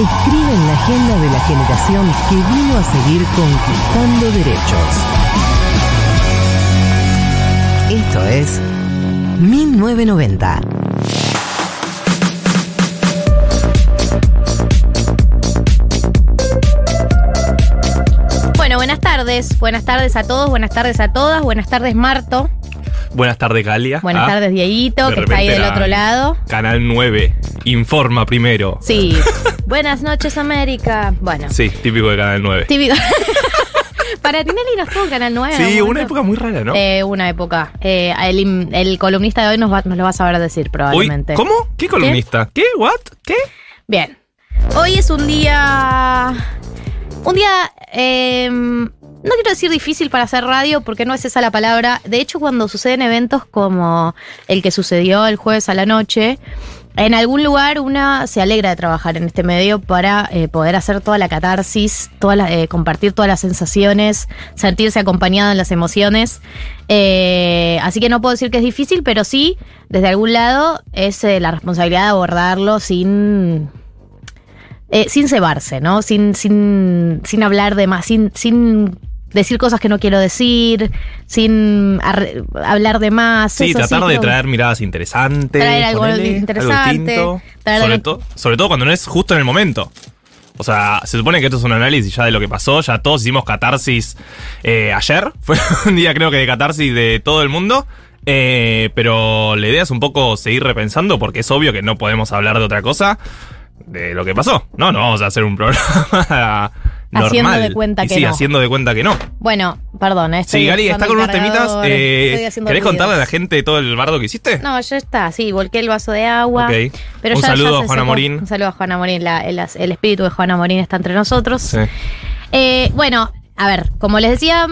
escriben la agenda de la generación que vino a seguir conquistando derechos. Esto es 1990. Bueno, buenas tardes. Buenas tardes a todos, buenas tardes a todas, buenas tardes Marto, Buenas tardes, Galia. buenas Ah, tardes Dieguito, que está ahí del otro lado. Canal 9. Informa primero. Sí. buenas noches América. Bueno, Sí, típico de Canal 9. típico. Para Tinelli nos tuvo Canal 9. en Sí, una época muy rara, ¿no? Eh, una época. Eh, el, columnista de hoy nos, va- nos lo va a saber decir Uy, probablemente. ¿cómo? ¿Qué columnista? ¿Qué? ¿What? ¿Qué? Bien. Hoy es un día. Un día. eh, no quiero decir difícil para hacer radio porque no es esa la palabra. De hecho, cuando suceden eventos como el que sucedió el jueves a la noche, en algún lugar una se alegra de trabajar en este medio para eh, poder hacer toda la catarsis, toda la- eh, compartir todas las sensaciones, sentirse acompañado en las emociones. Eh, así que no puedo decir que es difícil, pero sí, desde algún lado, es eh, la responsabilidad de abordarlo sin eh, sin cebarse, ¿no? Sin, sin, sin hablar de más, sin, sin decir cosas que no quiero decir, sin hablar de más. Sí, eso tratar de traer miradas interesantes. Traer algo ponele, interesante, traer sobre, algo- to- sobre todo cuando no es justo en el momento. O sea, se supone que esto es un análisis ya de lo que pasó. Ya todos hicimos catarsis eh, ayer. Fue un día, creo que, de catarsis de todo el mundo. Eh, pero la idea es un poco seguir repensando, porque es obvio que no podemos hablar de otra cosa de lo que pasó. No, no vamos a hacer un programa normal. Haciendo de cuenta Y que sí, no. haciendo de cuenta que no. Bueno, perdón, eh, estoy Sí, Gali, está con unos temitas. eh, ¿Querés ruidos. contarle a la gente todo el bardo que hiciste? No, ya está, sí, volqué el vaso de agua. Ok. Pero Un ya- saludo a Juana secó. Morín. Un saludo a Juana Morín. la- el, el espíritu de Juana Morín está entre nosotros. Sí. Eh, bueno, a ver, como les decía,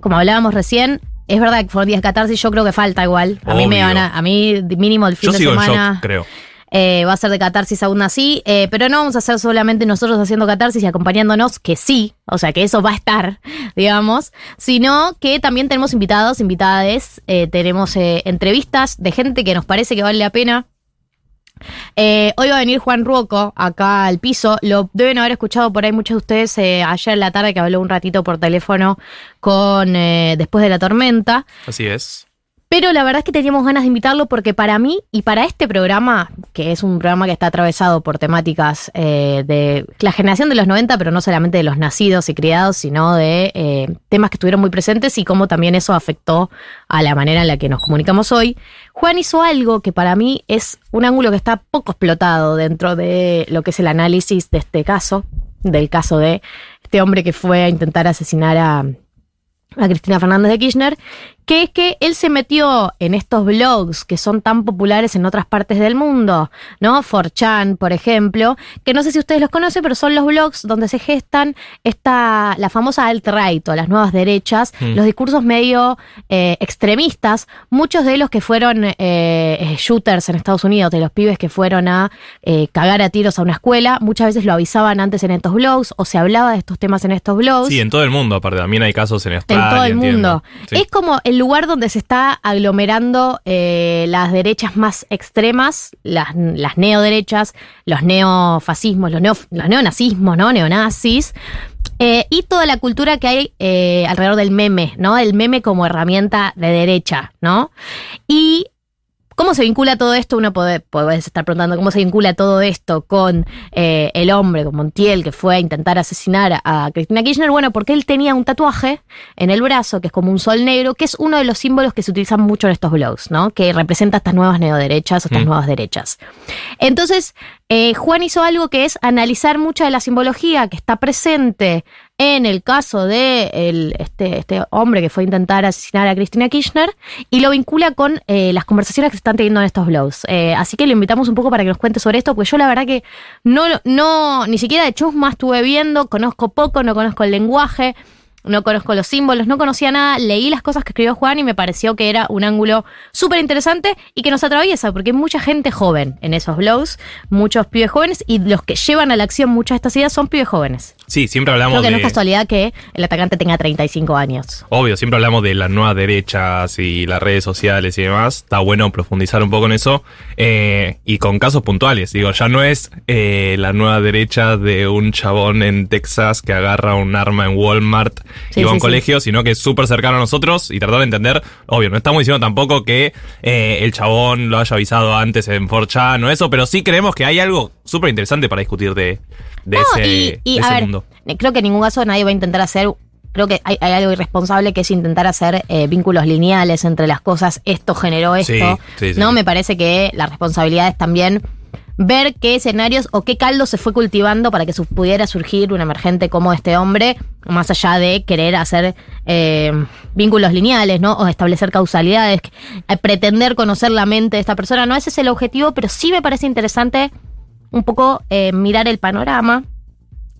como hablábamos recién, es verdad que fueron días catarsis, yo creo que falta igual. A mí me Obvio. van a, a mí mínimo el fin Yo de sigo en semana. shock, creo. Eh, va a ser de catarsis aún así, eh, pero no vamos a hacer solamente nosotros haciendo catarsis y acompañándonos, que sí, o sea que eso va a estar, digamos, sino que también tenemos invitados, invitades, eh, tenemos entrevistas de gente que nos parece que vale la pena. Hoy va a venir Juan Ruoco acá al piso. Lo deben haber escuchado por ahí muchos de ustedes ayer en la tarde que habló un ratito por teléfono con Después de la Tormenta. Así es. Pero la verdad es que teníamos ganas de invitarlo porque para mí y para este programa, que es un programa que está atravesado por temáticas eh, de la generación de los 90, pero no solamente de los nacidos y criados, sino de eh, temas que estuvieron muy presentes y cómo también eso afectó a la manera en la que nos comunicamos hoy, Juan hizo algo que para mí es un ángulo que está poco explotado dentro de lo que es el análisis de este caso, del caso de este hombre que fue a intentar asesinar a a Cristina Fernández de Kirchner, que es que él se metió en estos blogs que son tan populares en otras partes del mundo, ¿no? 4chan, por ejemplo, que no sé si ustedes los conocen, pero son los blogs donde se gestan esta, la famosa alt-right o las nuevas derechas, Mm. los discursos medio eh, extremistas, muchos de los que fueron eh, eh, shooters en Estados Unidos, de los pibes que fueron a eh, cagar a tiros a una escuela, muchas veces lo avisaban antes en estos blogs o se hablaba de estos temas en estos blogs. Sí, en todo el mundo, aparte. También hay casos en En Australia. todo el mundo. Sí. Es como el lugar donde se está aglomerando eh, las derechas más extremas, las, las neoderechas, los neofascismos, los, neo, los neonazismos, ¿no? Neonazis. Eh, y toda la cultura que hay eh, alrededor del meme, ¿no? El meme como herramienta de derecha, ¿no? Y ¿Cómo se vincula todo esto? Uno puede, puede estar preguntando cómo se vincula todo esto con eh, el hombre, con Montiel, que fue a intentar asesinar a Cristina Kirchner. Bueno, porque él tenía un tatuaje en el brazo, que es como un sol negro, que es uno de los símbolos que se utilizan mucho en estos blogs, ¿no? Que representa estas nuevas neoderechas o estas Mm. nuevas derechas. Entonces, eh, Juan hizo algo que es analizar mucha de la simbología que está presente en el caso de este, este hombre que fue a intentar asesinar a Cristina Kirchner y lo vincula con eh, las conversaciones que se están teniendo en estos blogs. Eh, así que le invitamos un poco para que nos cuente sobre esto, porque yo la verdad que no, no ni siquiera de chusma estuve viendo, conozco poco, no conozco el lenguaje. No conozco los símbolos, no conocía nada, leí las cosas que escribió Juan y me pareció que era un ángulo súper interesante y que nos atraviesa, porque hay mucha gente joven en esos blogs, muchos pibes jóvenes y los que llevan a la acción muchas de estas ideas son pibes jóvenes. Sí, siempre hablamos Creo que de. no es casualidad que el atacante tenga 35 años. Obvio, siempre hablamos de las nuevas derechas y las redes sociales y demás. Está bueno profundizar un poco en eso. Eh, y con casos puntuales. Digo, ya no es eh, la nueva derecha de un chabón en Texas que agarra un arma en Walmart Sí, y va a un sí, sí. colegio, sino que es súper cercano a nosotros y tratar de entender. Obvio, no estamos diciendo tampoco que eh, el chabón lo haya avisado antes en 4chan o eso, pero sí creemos que hay algo súper interesante para discutir de, de No, ese, y, y, de a ese ver, creo que en ningún caso nadie va a intentar hacer. Creo que hay, hay algo irresponsable que es intentar hacer eh, vínculos lineales entre las cosas. Esto generó esto. Sí, sí, sí, no, sí. me parece que la responsabilidad es también ver qué escenarios o qué caldo se fue cultivando para que su- pudiera surgir un emergente como este hombre, más allá de querer hacer eh, vínculos lineales, ¿no? O establecer causalidades, eh, pretender conocer la mente de esta persona. No ese es el objetivo, pero sí me parece interesante un poco eh, mirar el panorama.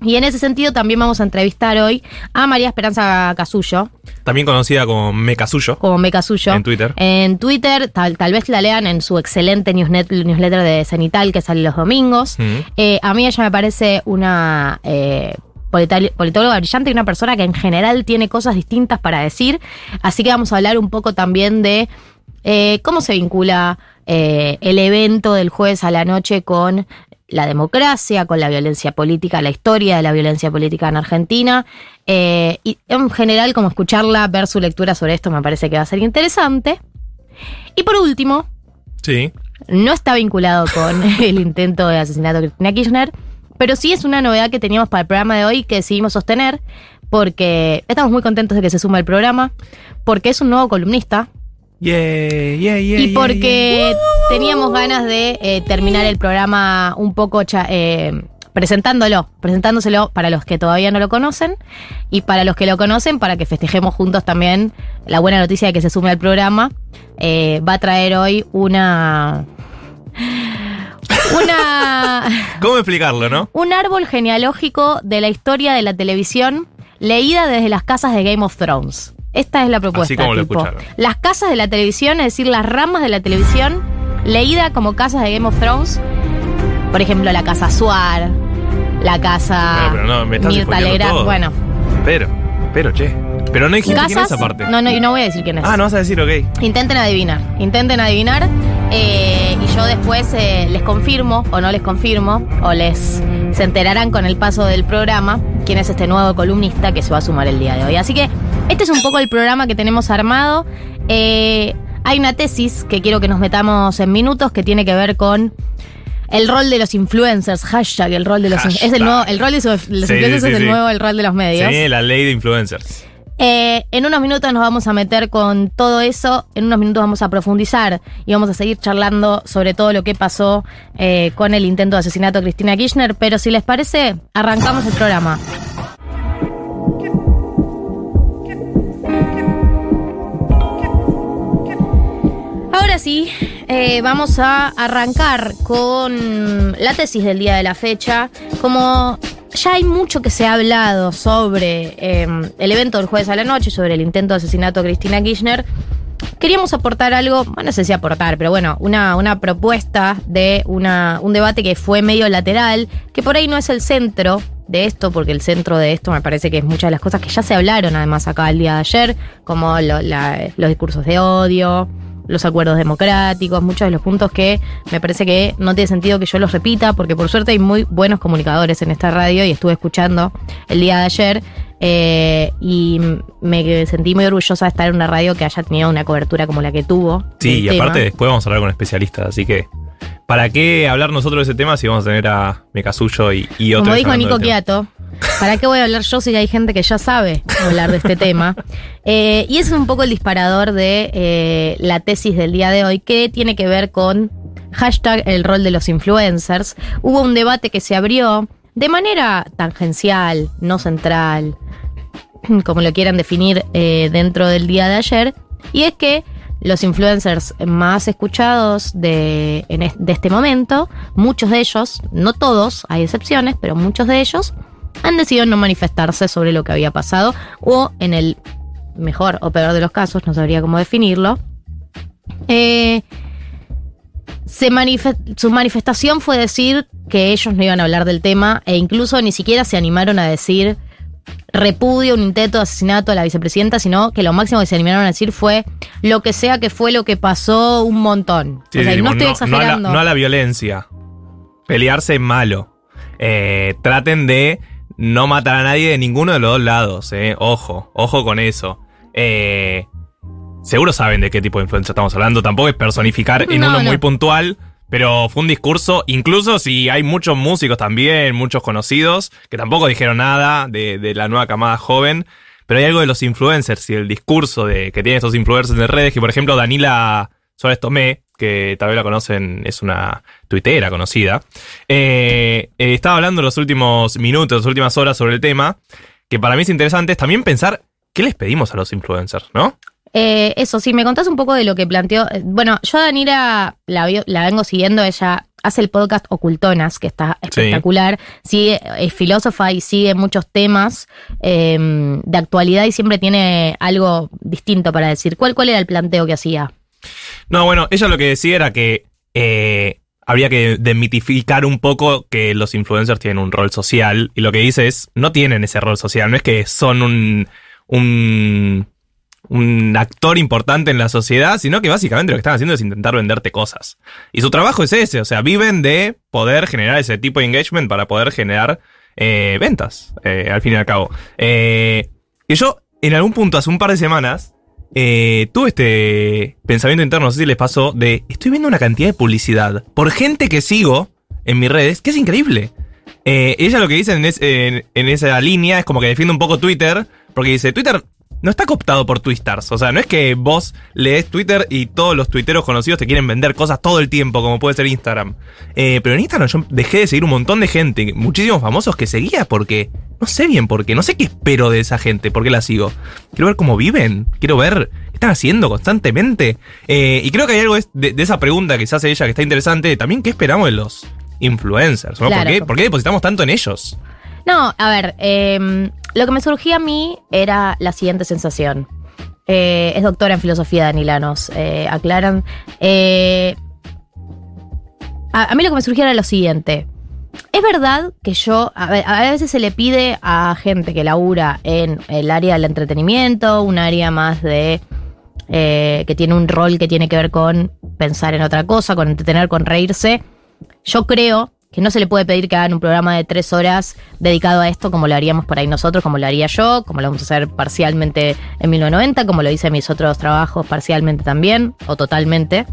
Y en ese sentido también vamos a entrevistar hoy a María Esperanza Casullo, También conocida como Mecasuyo. como Meca Suyo. En Twitter. En Twitter, tal, tal vez la lean en su excelente newsnet- newsletter de Cenital que sale los domingos. Mm. Eh, a mí ella me parece una eh, politóloga brillante y una persona que en general tiene cosas distintas para decir. Así que vamos a hablar un poco también de eh, cómo se vincula eh, el evento del jueves a la noche con la democracia, con la violencia política, la historia de la violencia política en Argentina. Eh, y en general, como escucharla, ver su lectura sobre esto me parece que va a ser interesante. Y por último, Sí. no está vinculado con el intento de asesinato de Cristina Kirchner, pero sí es una novedad que teníamos para el programa de hoy que decidimos sostener, porque estamos muy contentos de que se suma al programa, porque es un nuevo columnista Yeah, yeah, yeah, y porque teníamos ganas de eh, terminar el programa un poco cha- eh, presentándolo, presentándoselo para los que todavía no lo conocen y para los que lo conocen, para que festejemos juntos también la buena noticia de que se sume al programa. Eh, va a traer hoy una. Una. ¿Cómo explicarlo, no? un árbol genealógico de la historia de la televisión leída desde las casas de Game of Thrones. Esta es la propuesta. Así como lo escucharon. Las casas de la televisión, es decir, las ramas de la televisión, leída como casas de Game of Thrones. Por ejemplo, la casa Suar, la casa No, pero no, me estás Mirta todo. Bueno, Pero, pero, che. Pero no dijiste quién es esa parte. No, no, y no voy a decir quién es. Ah, no vas a decir, ok. Intenten adivinar, intenten adivinar eh, y yo después eh, les confirmo o no les confirmo o les se enterarán con el paso del programa quién es este nuevo columnista que se va a sumar el día de hoy. Así que este es un poco el programa que tenemos armado. Eh, hay una tesis que quiero que nos metamos en minutos que tiene que ver con el rol de los influencers, hashtag el rol de los Hashtag. es el nuevo, el rol de los Sí, influencers sí, es el sí. nuevo el rol de los medios. Sí, la ley de influencers. Eh, en unos minutos nos vamos a meter con todo eso, en unos minutos vamos a profundizar y vamos a seguir charlando sobre todo lo que pasó eh, con el intento de asesinato de Cristina Kirchner, pero si les parece, arrancamos el programa. Ahora sí, eh, vamos a arrancar con la tesis del día de la fecha. Como ya hay mucho que se ha hablado sobre eh, el evento del jueves a la noche, sobre el intento de asesinato de Cristina Kirchner, queríamos aportar algo, bueno, no sé si aportar, pero bueno, una, una propuesta de una, un debate que fue medio lateral, que por ahí no es el centro de esto, porque el centro de esto me parece que es muchas de las cosas que ya se hablaron además acá el día de ayer, como los discursos de odio, los acuerdos democráticos, muchos de los puntos que me parece que no tiene sentido que yo los repita, porque por suerte hay muy buenos comunicadores en esta radio y estuve escuchando el día de ayer eh, y me sentí muy orgullosa de estar en una radio que haya tenido una cobertura como la que tuvo. Sí, y tema. aparte después vamos a hablar con especialistas, así que ¿para qué hablar nosotros de ese tema si vamos a tener a Mecasuyo y, y otros? Como dijo Nico? Quiato, ¿para qué voy a hablar yo si hay gente que ya sabe hablar de este tema? Eh, y ese es un poco el disparador de eh, la tesis del día de hoy, que tiene que ver con hashtag el rol de los influencers. Hubo un debate que se abrió de manera tangencial, no central, como lo quieran definir eh, dentro del día de ayer, y es que los influencers más escuchados de, en es- de este momento, muchos de ellos, no todos, hay excepciones, pero muchos de ellos han decidido no manifestarse sobre lo que había pasado o en el mejor o peor de los casos, no sabría cómo definirlo. eh, se manife- su manifestación fue decir que ellos no iban a hablar del tema e incluso ni siquiera se animaron a decir repudio un intento de asesinato a la vicepresidenta, sino que lo máximo que se animaron a decir fue lo que sea que fue lo que pasó un montón. Sí, o sea, sí, y no estoy no, a la, exagerando. no a la violencia. Pelearse es malo. Eh, traten de no matar a nadie de ninguno de los dos lados. Eh. Ojo, ojo con eso. Eh, seguro saben de qué tipo de influencia estamos hablando. Tampoco es personificar en No, uno no. muy puntual. Pero fue un discurso, incluso si hay muchos músicos también, muchos conocidos, que tampoco dijeron nada de, de la nueva camada joven. Pero hay algo de los influencers y el discurso de, que tienen estos influencers en redes, que por ejemplo Danila Suárez Tomé, que tal vez la conocen, es una tuitera conocida, eh, eh, estaba hablando en los últimos minutos, las últimas horas sobre el tema, que para mí es interesante, es también pensar qué les pedimos a los influencers, ¿no? Eh, eso, sí, me contás un poco de lo que planteó. Bueno, yo a Danira la, vengo siguiendo, ella hace el podcast Ocultonas, que está espectacular. Sigue, es filósofa y sigue muchos temas eh, de actualidad y siempre tiene algo distinto para decir. ¿Cuál, ¿Cuál era el planteo que hacía? No, bueno, ella lo que decía era que eh, habría que demitificar un poco que los influencers tienen un rol social. Y lo que dice es, no tienen ese rol social, no es que son un, un, actor importante en la sociedad, sino que básicamente lo que están haciendo es intentar venderte cosas. Y su trabajo es ese, o sea, viven de poder generar ese tipo de engagement para poder generar eh, ventas, eh, al fin y al cabo. Eh, y yo, en algún punto, hace un par de semanas, eh, tuve este pensamiento interno, no sé si les pasó, de estoy viendo una cantidad de publicidad por gente que sigo en mis redes, que es increíble. Eh, ella lo que dice en, es- en- en esa línea es como que defiende un poco Twitter, porque dice, Twitter no está cooptado por Twistars. O sea, no es que vos lees Twitter y todos los tuiteros conocidos te quieren vender cosas todo el tiempo, como puede ser Instagram. Eh, pero en Instagram yo dejé de seguir un montón de gente, muchísimos famosos que seguía porque no sé bien por qué, no sé qué espero de esa gente, por qué la sigo. Quiero ver cómo viven, quiero ver qué están haciendo constantemente. Eh, y creo que hay algo de, de esa pregunta que se hace ella que está interesante, también qué esperamos de los influencers, ¿no? ¿Por, qué, por qué depositamos tanto en ellos? No, a ver, eh, lo que me surgía a mí era la siguiente sensación. Eh, es doctora en filosofía, Danila, nos eh, aclaran. A, a mí lo que me surgía era lo siguiente. Es verdad que yo, a, veces se le pide a gente que labura en el área del entretenimiento, un área más de eh, que tiene un rol que tiene que ver con pensar en otra cosa, con entretener, con reírse. Yo creo que no se le puede pedir que hagan un programa de tres horas dedicado a esto como lo haríamos por ahí nosotros, como lo haría yo, como lo vamos a hacer parcialmente en 1990, como lo hice en mis otros trabajos parcialmente también, o totalmente.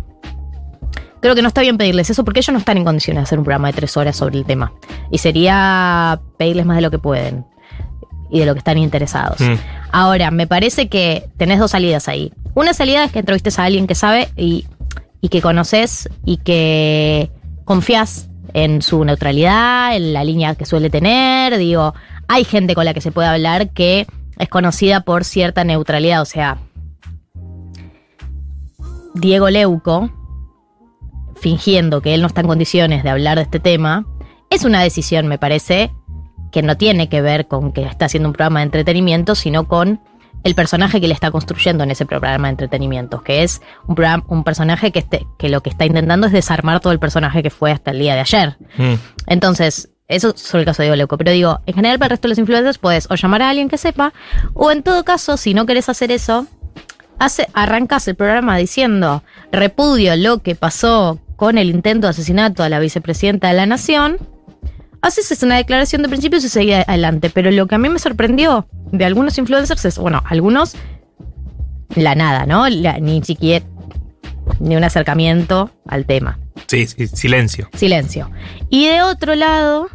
Creo que no está bien pedirles eso porque ellos no están en condiciones de hacer un programa de tres horas sobre el tema. Y sería pedirles más de lo que pueden y de lo que están interesados. Mm. Ahora, me parece que tenés dos salidas ahí. Una salida es que entrevistes a alguien que sabe y, y que conoces y que confías en su neutralidad, en la línea que suele tener. Digo, hay gente con la que se puede hablar que es conocida por cierta neutralidad. O sea, Diego Leuco, fingiendo que él no está en condiciones de hablar de este tema, es una decisión, me parece, que no tiene que ver con que está haciendo un programa de entretenimiento, sino con el personaje que le está construyendo en ese programa de entretenimiento, que es un, programa, un personaje que, este, que lo que está intentando es desarmar todo el personaje que fue hasta el día de ayer. Mm. Entonces, eso es sobre el caso de Leuco. Pero digo, en general para el resto de los influencers puedes o llamar a alguien que sepa, o en todo caso, si no querés hacer eso, hace, arrancas el programa diciendo repudio lo que pasó con el intento de asesinato a la vicepresidenta de la nación, haces una declaración de principios y seguís adelante. Pero lo que a mí me sorprendió de algunos influencers es, bueno, algunos, la nada, ¿no? La- ni siquiera, ni un acercamiento al tema. Sí, sí, silencio. Silencio. Y de otro lado,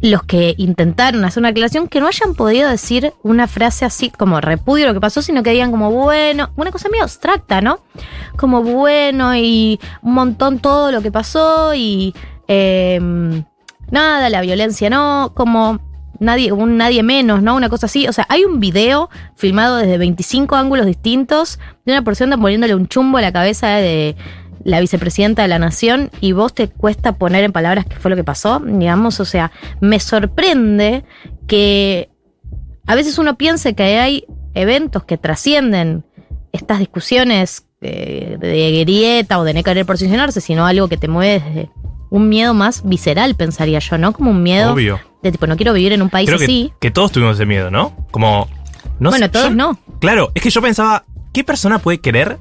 los que intentaron hacer una aclaración que no hayan podido decir una frase así como repudio lo que pasó, sino que digan como bueno, una cosa medio abstracta, ¿no? Como bueno y un montón todo lo que pasó y eh, nada, la violencia no, como nadie, un nadie menos, ¿no? Una cosa así. O sea, hay un video filmado desde 25 ángulos distintos de una persona poniéndole un chumbo a la cabeza de la vicepresidenta de la nación y vos te cuesta poner en palabras qué fue lo que pasó, digamos, o sea, me sorprende que a veces uno piense que hay eventos que trascienden estas discusiones eh, de grieta o de no querer posicionarse, sino algo que te mueve desde un miedo más visceral, pensaría yo, ¿no? Como un miedo Obvio. de tipo, no quiero vivir en un país Creo que, así. que todos tuvimos ese miedo, ¿no? Como. No bueno, sé, todos yo- no. Claro, es que yo pensaba, ¿qué persona puede querer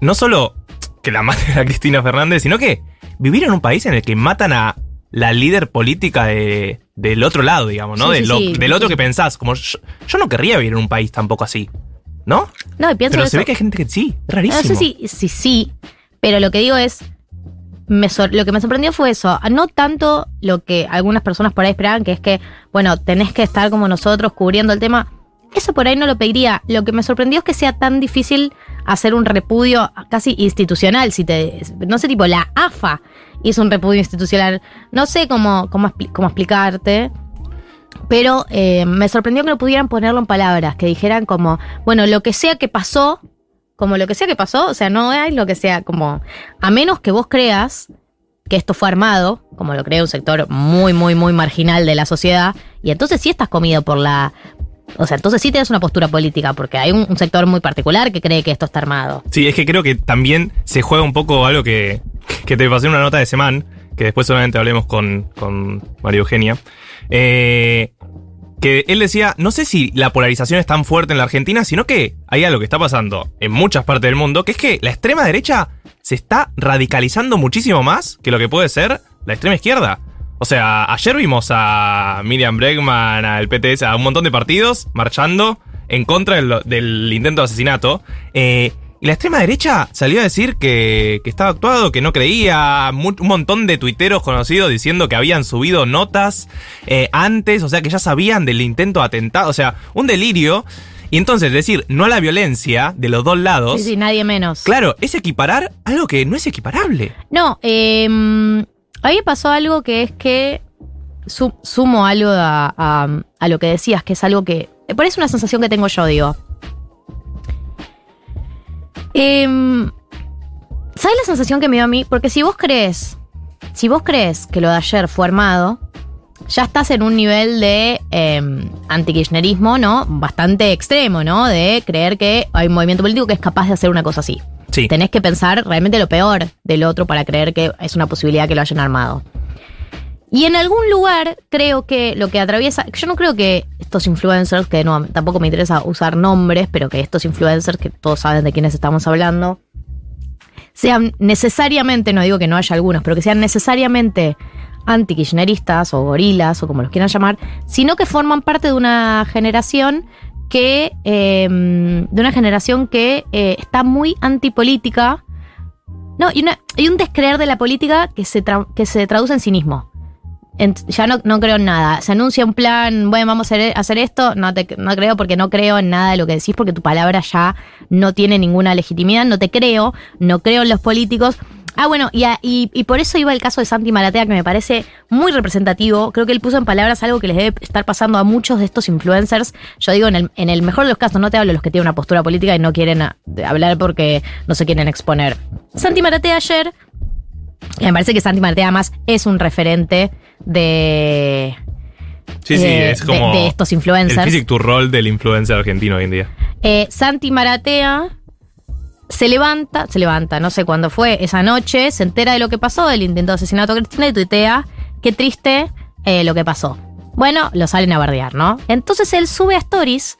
no solo que la maten a Cristina Fernández, sino que vivir en un país en el que matan a la líder política de- del otro lado, digamos, ¿no? Sí, sí, sí. del otro que pensás. Como yo, yo no querría vivir en un país tampoco así, ¿no? No, pienso Pero eso. se ve que hay gente que sí, es rarísimo. No sé si, si sí, pero lo que digo es, me sor- lo que me sorprendió fue eso, no tanto lo que algunas personas por ahí esperaban, que es que, bueno, tenés que estar como nosotros cubriendo el tema. Eso por ahí no lo pediría. Lo que me sorprendió es que sea tan difícil hacer un repudio casi institucional. Si te, no sé, tipo, la AFA hizo un repudio institucional. No sé cómo, cómo, cómo explicarte. Pero eh, me sorprendió que no pudieran ponerlo en palabras, que dijeran como, bueno, lo que sea que pasó, como lo que sea que pasó, o sea, no hay lo que sea como, a menos que vos creas que esto fue armado, como lo cree un sector muy, muy, muy marginal de la sociedad, y entonces sí estás comido por la... O sea, entonces sí tienes una postura política, porque hay un, sector muy particular que cree que esto está armado. Sí, es que creo que también se juega un poco algo que, que te pasé en una nota de Semán, que después solamente hablemos con, con María Eugenia. Eh, que él decía, no sé si la polarización es tan fuerte en la Argentina, sino que hay algo que está pasando en muchas partes del mundo, que es que la extrema derecha se está radicalizando muchísimo más que lo que puede ser la extrema izquierda. O sea, ayer vimos a Miriam Bregman, al PTS, a un montón de partidos marchando en contra del, del intento de asesinato. Eh, y la extrema derecha salió a decir que, que estaba actuado, que no creía. Un montón de tuiteros conocidos diciendo que habían subido notas eh, antes, o sea, que ya sabían del intento de atentado. O sea, un delirio. Y entonces decir no a la violencia de los dos lados. Sí, sí, nadie menos. Claro, es equiparar algo que no es equiparable. No, eh, a mí me pasó algo que es que su- sumo algo a, lo que decías, que es algo que. Por eso es una sensación que tengo yo, digo. Em, ¿Sabes la sensación que me dio a mí? Porque si vos crees, si vos crees que lo de ayer fue armado, ya estás en un nivel de eh, antikirchnerismo, ¿no? Bastante extremo, ¿no? De creer que hay un movimiento político que es capaz de hacer una cosa así. Tenés que pensar realmente lo peor del otro para creer que es una posibilidad que lo hayan armado. Y en algún lugar creo que lo que atraviesa, yo no creo que estos influencers, que no, tampoco me interesa usar nombres, pero que estos influencers, que todos saben de quiénes estamos hablando, sean necesariamente, no digo que no haya algunos, pero que sean necesariamente anti-kirchneristas o gorilas o como los quieran llamar, sino que forman parte de una generación que, eh, de una generación que eh, está muy antipolítica. No, y, una- y un descreer de la política que se, tra- que se traduce en cinismo. Ya no, no creo en nada. Se anuncia un plan, bueno, vamos a hacer, hacer esto, no, te, no creo porque no creo en nada de lo que decís, porque tu palabra ya no tiene ninguna legitimidad, no te creo, no creo en los políticos. Ah, bueno, y, a- y, y por eso iba el caso de Santi Maratea, que me parece muy representativo. Creo que él puso en palabras algo que les debe estar pasando a muchos de estos influencers. Yo digo, en el, en el mejor de los casos, no te hablo de los que tienen una postura política y no quieren ah, hablar porque no se quieren exponer. Santi Maratea ayer y me parece que Santi Maratea además es un referente de, Sí, sí, eh, es de- como. de estos influencers. El physic to roll del influencer argentino hoy en día. Eh, Santi Maratea se levanta, se levanta, no sé cuándo fue, esa noche, se entera de lo que pasó, del intento de asesinato a Cristina y tuitea, qué triste eh, lo que pasó. Bueno, lo salen a bardear, ¿no? Entonces él sube a Stories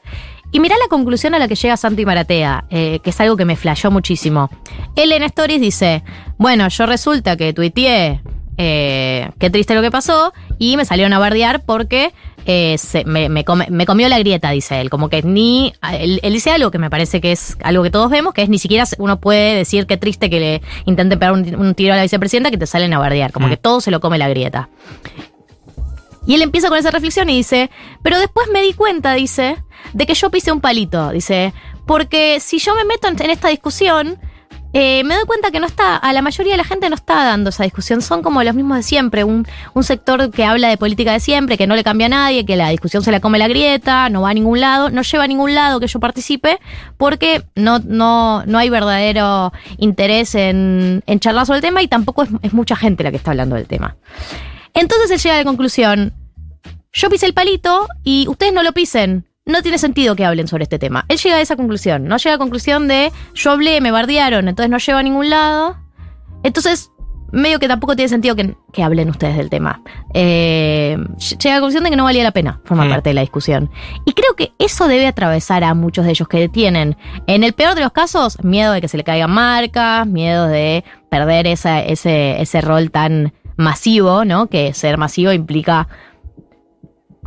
Y mirá la conclusión a la que llega Santi Maratea, eh, que es algo que me flashó muchísimo. Él en Stories dice, bueno, yo resulta que tuiteé, eh, qué triste lo que pasó, y me salieron a bardear porque eh, se- me, me come- me comió la grieta, dice él. Como que ni. Él, él dice algo que me parece que es algo que todos vemos, que es ni siquiera uno puede decir qué triste que le intenten pegar un, un tiro a la vicepresidenta que te salen a bardear. Como Mm. que todo se lo come la grieta. Y él empieza con esa reflexión y dice, pero después me di cuenta, dice, de que yo pisé un palito, dice, porque si yo me meto en esta discusión, eh, me doy cuenta que no está, a la mayoría de la gente no está dando esa discusión, son como los mismos de siempre, un, un sector que habla de política de siempre, que no le cambia a nadie, que la discusión se la come la grieta, no va a ningún lado, no lleva a ningún lado que yo participe, porque no, no, no hay verdadero interés en, en charlar sobre el tema y tampoco es, mucha gente la que está hablando del tema. Entonces él llega a la conclusión, yo pisé el palito y ustedes no lo pisen. No tiene sentido que hablen sobre este tema. Él llega a esa conclusión. No llega a la conclusión de yo hablé, me bardearon, entonces no lleva a ningún lado. Entonces, medio que tampoco tiene sentido que, que hablen ustedes del tema. Eh, llega a la conclusión de que no valía la pena formar Mm. parte de la discusión. Y creo que eso debe atravesar a muchos de ellos que tienen, en el peor de los casos, miedo de que se le caigan marcas, miedo de perder esa- ese, ese rol tan masivo, ¿no? Que ser masivo implica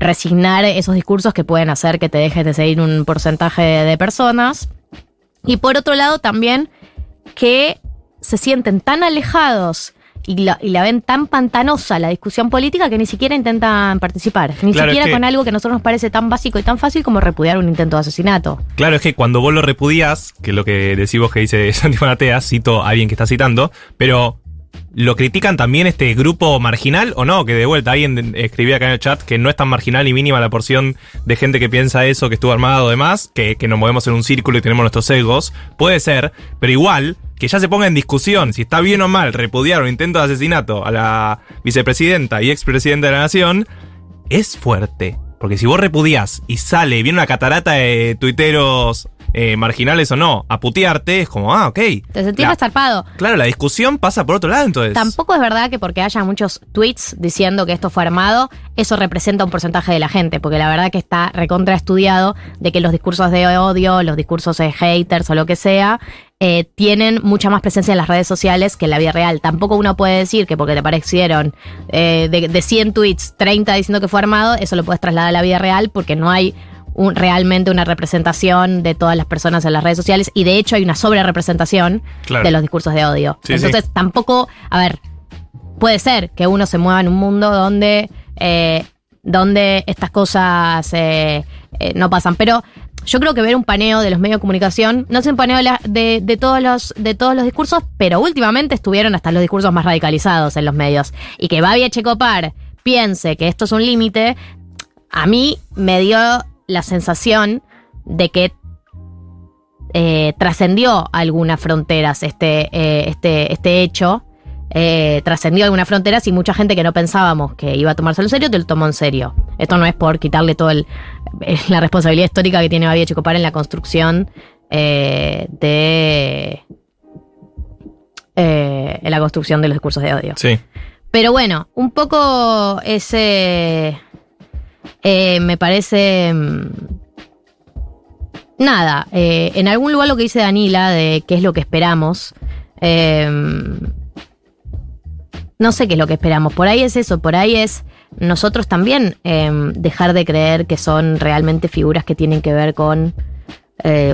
resignar esos discursos que pueden hacer que te dejes de seguir un porcentaje de personas. Y por otro lado también que se sienten tan alejados y la, y la ven tan pantanosa la discusión política que ni siquiera intentan participar. Ni Claro, es siquiera que- con algo que a nosotros nos parece tan básico y tan fácil como repudiar un intento de asesinato. Claro, es que cuando vos lo repudiás, que es lo que decís vos que dice Santi Manatea, cito a alguien que está citando, pero ¿lo critican también este grupo marginal o no? Que de vuelta alguien escribía acá en el chat que no es tan marginal ni mínima la porción de gente que piensa eso, que estuvo armado o que, que nos movemos en un círculo y tenemos nuestros egos. Puede ser, pero igual que ya se ponga en discusión si está bien o mal repudiar un intento de asesinato a la vicepresidenta y expresidenta de la nación, es fuerte. Porque si vos repudiás y sale y viene una catarata de tuiteros eh, marginales o no a putearte, es como, ah, ok. Te sentís La- resarpado. Claro, la discusión pasa por otro lado entonces. Tampoco es verdad que porque haya muchos tweets diciendo que esto fue armado, eso representa un porcentaje de la gente, porque la verdad que está recontra estudiado de que los discursos de odio, los discursos de haters o lo que sea, eh, tienen mucha más presencia en las redes sociales que en la vida real. Tampoco uno puede decir que porque te parecieron eh, de, de 100 tweets, 30 diciendo que fue armado, eso lo puedes trasladar a la vida real porque no hay un- realmente una representación de todas las personas en las redes sociales y de hecho hay una sobre representación Claro. de los discursos de odio. Sí, sí. Entonces tampoco, a ver, puede ser que uno se mueva en un mundo donde, eh, donde estas cosas eh, eh, no pasan. Pero yo creo que ver un paneo de los medios de comunicación, no es un paneo de, de- todos los, de todos los discursos, pero últimamente estuvieron hasta los discursos más radicalizados en los medios. Y que Babi Echecopar piense que esto es un límite, a mí me dio la sensación de que eh, trascendió algunas fronteras este, eh, este, este hecho. eh, trascendió algunas fronteras y mucha gente que no pensábamos que iba a tomárselo en serio, te lo tomó en serio. Esto no es por quitarle toda la responsabilidad histórica que tiene Babi Checopar en la construcción de. en la construcción de los discursos de odio. Sí. Pero bueno, un poco ese. Eh, me parece. mm, Nada, eh, en algún lugar lo que dice Danila de qué es lo que esperamos. eh, no sé qué es lo que esperamos. Por ahí es eso, por ahí es nosotros también eh, dejar de creer que son realmente figuras que tienen que ver con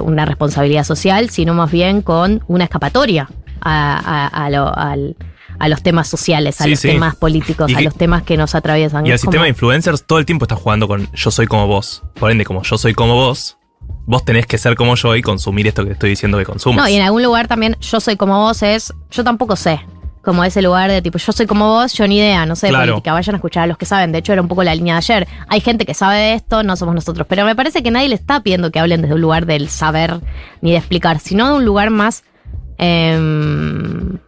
una responsabilidad social, sino más bien con una escapatoria a lo- al- a los temas sociales, a Sí, los sí. temas políticos, Y a los temas que nos atraviesan. Y el como- sistema de influencers todo el tiempo está jugando con yo soy como vos. Por ende, como yo soy como vos, vos tenés que ser como yo y consumir esto que estoy diciendo que consumas. No, y en algún lugar también yo soy como vos es, yo tampoco sé. Como ese lugar de tipo, yo soy como vos, yo ni idea, no sé de Claro. política, vayan a escuchar a los que saben. De hecho, era un poco la línea de ayer. Hay gente que sabe de esto, no somos nosotros. Pero me parece que nadie le está pidiendo que hablen desde un lugar del saber ni de explicar, sino de un lugar más em,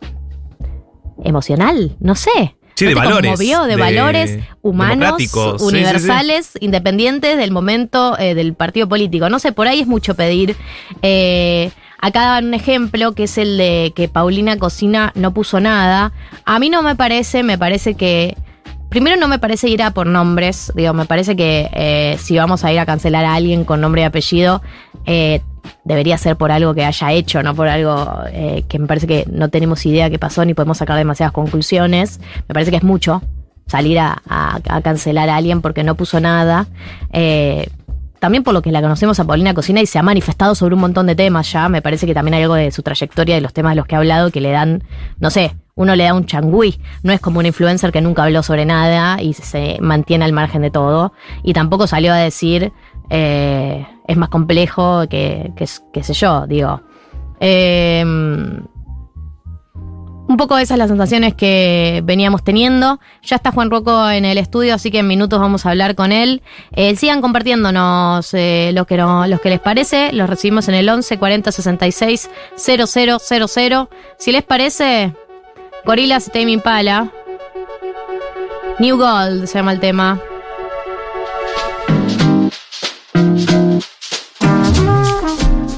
emocional, no sé. Sí, ¿No de valores, conmovió? de, de- valores humanos, democráticos, sí, sí, sí. universales, independientes del momento eh, del partido político. No sé, por ahí es mucho pedir. Eh, acá daban un ejemplo que es el de que Paulina Cocina no puso nada. A mí no me parece, me parece que primero no me parece ir a por nombres, digo, me parece que eh, si vamos a ir a cancelar a alguien con nombre y apellido, eh, debería ser por algo que haya hecho, no por algo eh, que me parece que no tenemos idea qué pasó ni podemos sacar demasiadas conclusiones. Me parece que es mucho salir a, cancelar a alguien porque no puso nada. Eh, también por lo que la conocemos a Paulina Cocina y se ha manifestado sobre un montón de temas ya. Me parece que también hay algo de su trayectoria, de los temas de los que ha hablado, que le dan, no sé, uno le da un changüí. No es como un influencer que nunca habló sobre nada y se mantiene al margen de todo. Y tampoco salió a decir, eh, es más complejo que, que, sé yo, digo. Eh, un poco esas las sensaciones que veníamos teniendo. Ya está Juan Rocco en el estudio, así que en minutos vamos a hablar con él. Eh, sigan compartiéndonos eh, lo que no, los que les parece. Los recibimos en el 11 40 66 0000. Si les parece, Gorilas y Tame Impala. New Gold se llama el tema.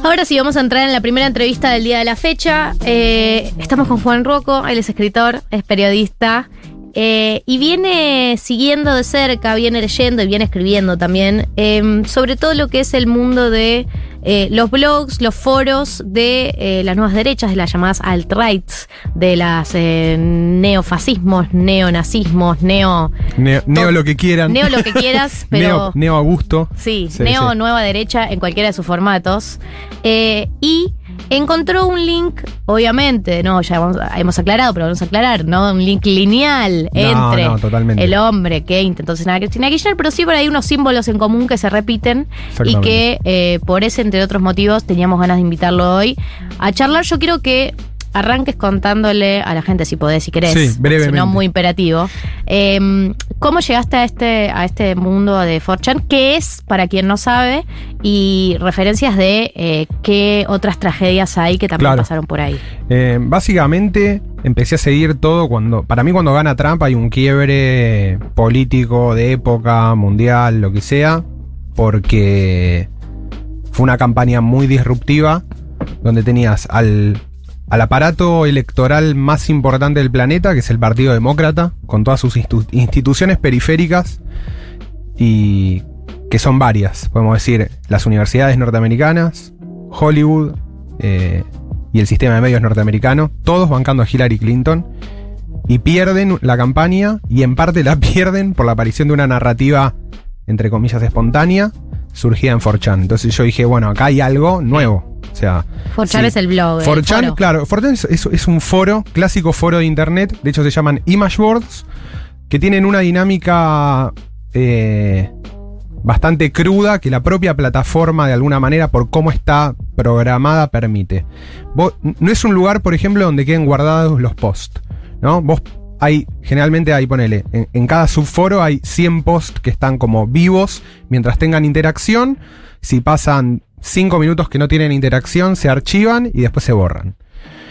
Ahora sí, vamos a entrar en la primera entrevista del día de la fecha. Eh, estamos con Juan Rocco, él es escritor, es periodista eh, y viene siguiendo de cerca, viene leyendo y viene escribiendo también eh, sobre todo lo que es el mundo de eh, los blogs, los foros de eh, las nuevas derechas, de las llamadas alt-rights, de las eh, neofascismos, neonazismos, neo... Neo, neo lo que quieran. Neo lo que quieras, pero... Neo, neo a gusto. Sí, Sí, Neo sí. Nueva Derecha en cualquiera de sus formatos. Eh, y encontró un link, obviamente, no, ya hemos aclarado, pero vamos a aclarar, ¿no? Un link lineal No, entre no, el hombre que intentó cenar a Cristina Kirchner, pero sí por ahí unos símbolos en común que se repiten y que eh, por ese, entre otros motivos, teníamos ganas de invitarlo hoy a charlar. Yo quiero que arranques contándole a la gente, si podés, si querés, Sí, brevemente. si no muy imperativo. Eh, ¿Cómo llegaste a este, a este mundo de 4chan? ¿Qué es, para quien no sabe? Y referencias de eh, qué otras tragedias hay que también Claro. pasaron por ahí. Eh, básicamente empecé a seguir todo cuando. Para mí, cuando gana Trump hay un quiebre político de época, mundial, lo que sea. Porque fue una campaña muy disruptiva. Donde tenías al, al aparato electoral más importante del planeta, que es el Partido Demócrata, con todas sus institu- instituciones periféricas. Y que son varias. Podemos decir las universidades norteamericanas, Hollywood, eh, y el sistema de medios norteamericano, todos bancando a Hillary Clinton, y pierden la campaña, y en parte la pierden por la aparición de una narrativa, entre comillas, espontánea, surgida en 4chan. Entonces yo dije, bueno, acá hay algo nuevo. O sea, 4chan sí. es el blog. el 4chan, foro. claro, 4chan es, es- es un foro, clásico foro de internet, de hecho se llaman image boards, que tienen una dinámica eh, bastante cruda que la propia plataforma de alguna manera por cómo está programada permite. Vos- no es un lugar, por ejemplo, donde queden guardados los posts, ¿no? Vos hay, generalmente hay, ponele, en, en cada subforo hay 100 posts que están como vivos mientras tengan interacción. Si pasan 5 minutos que no tienen interacción, se archivan y después se borran.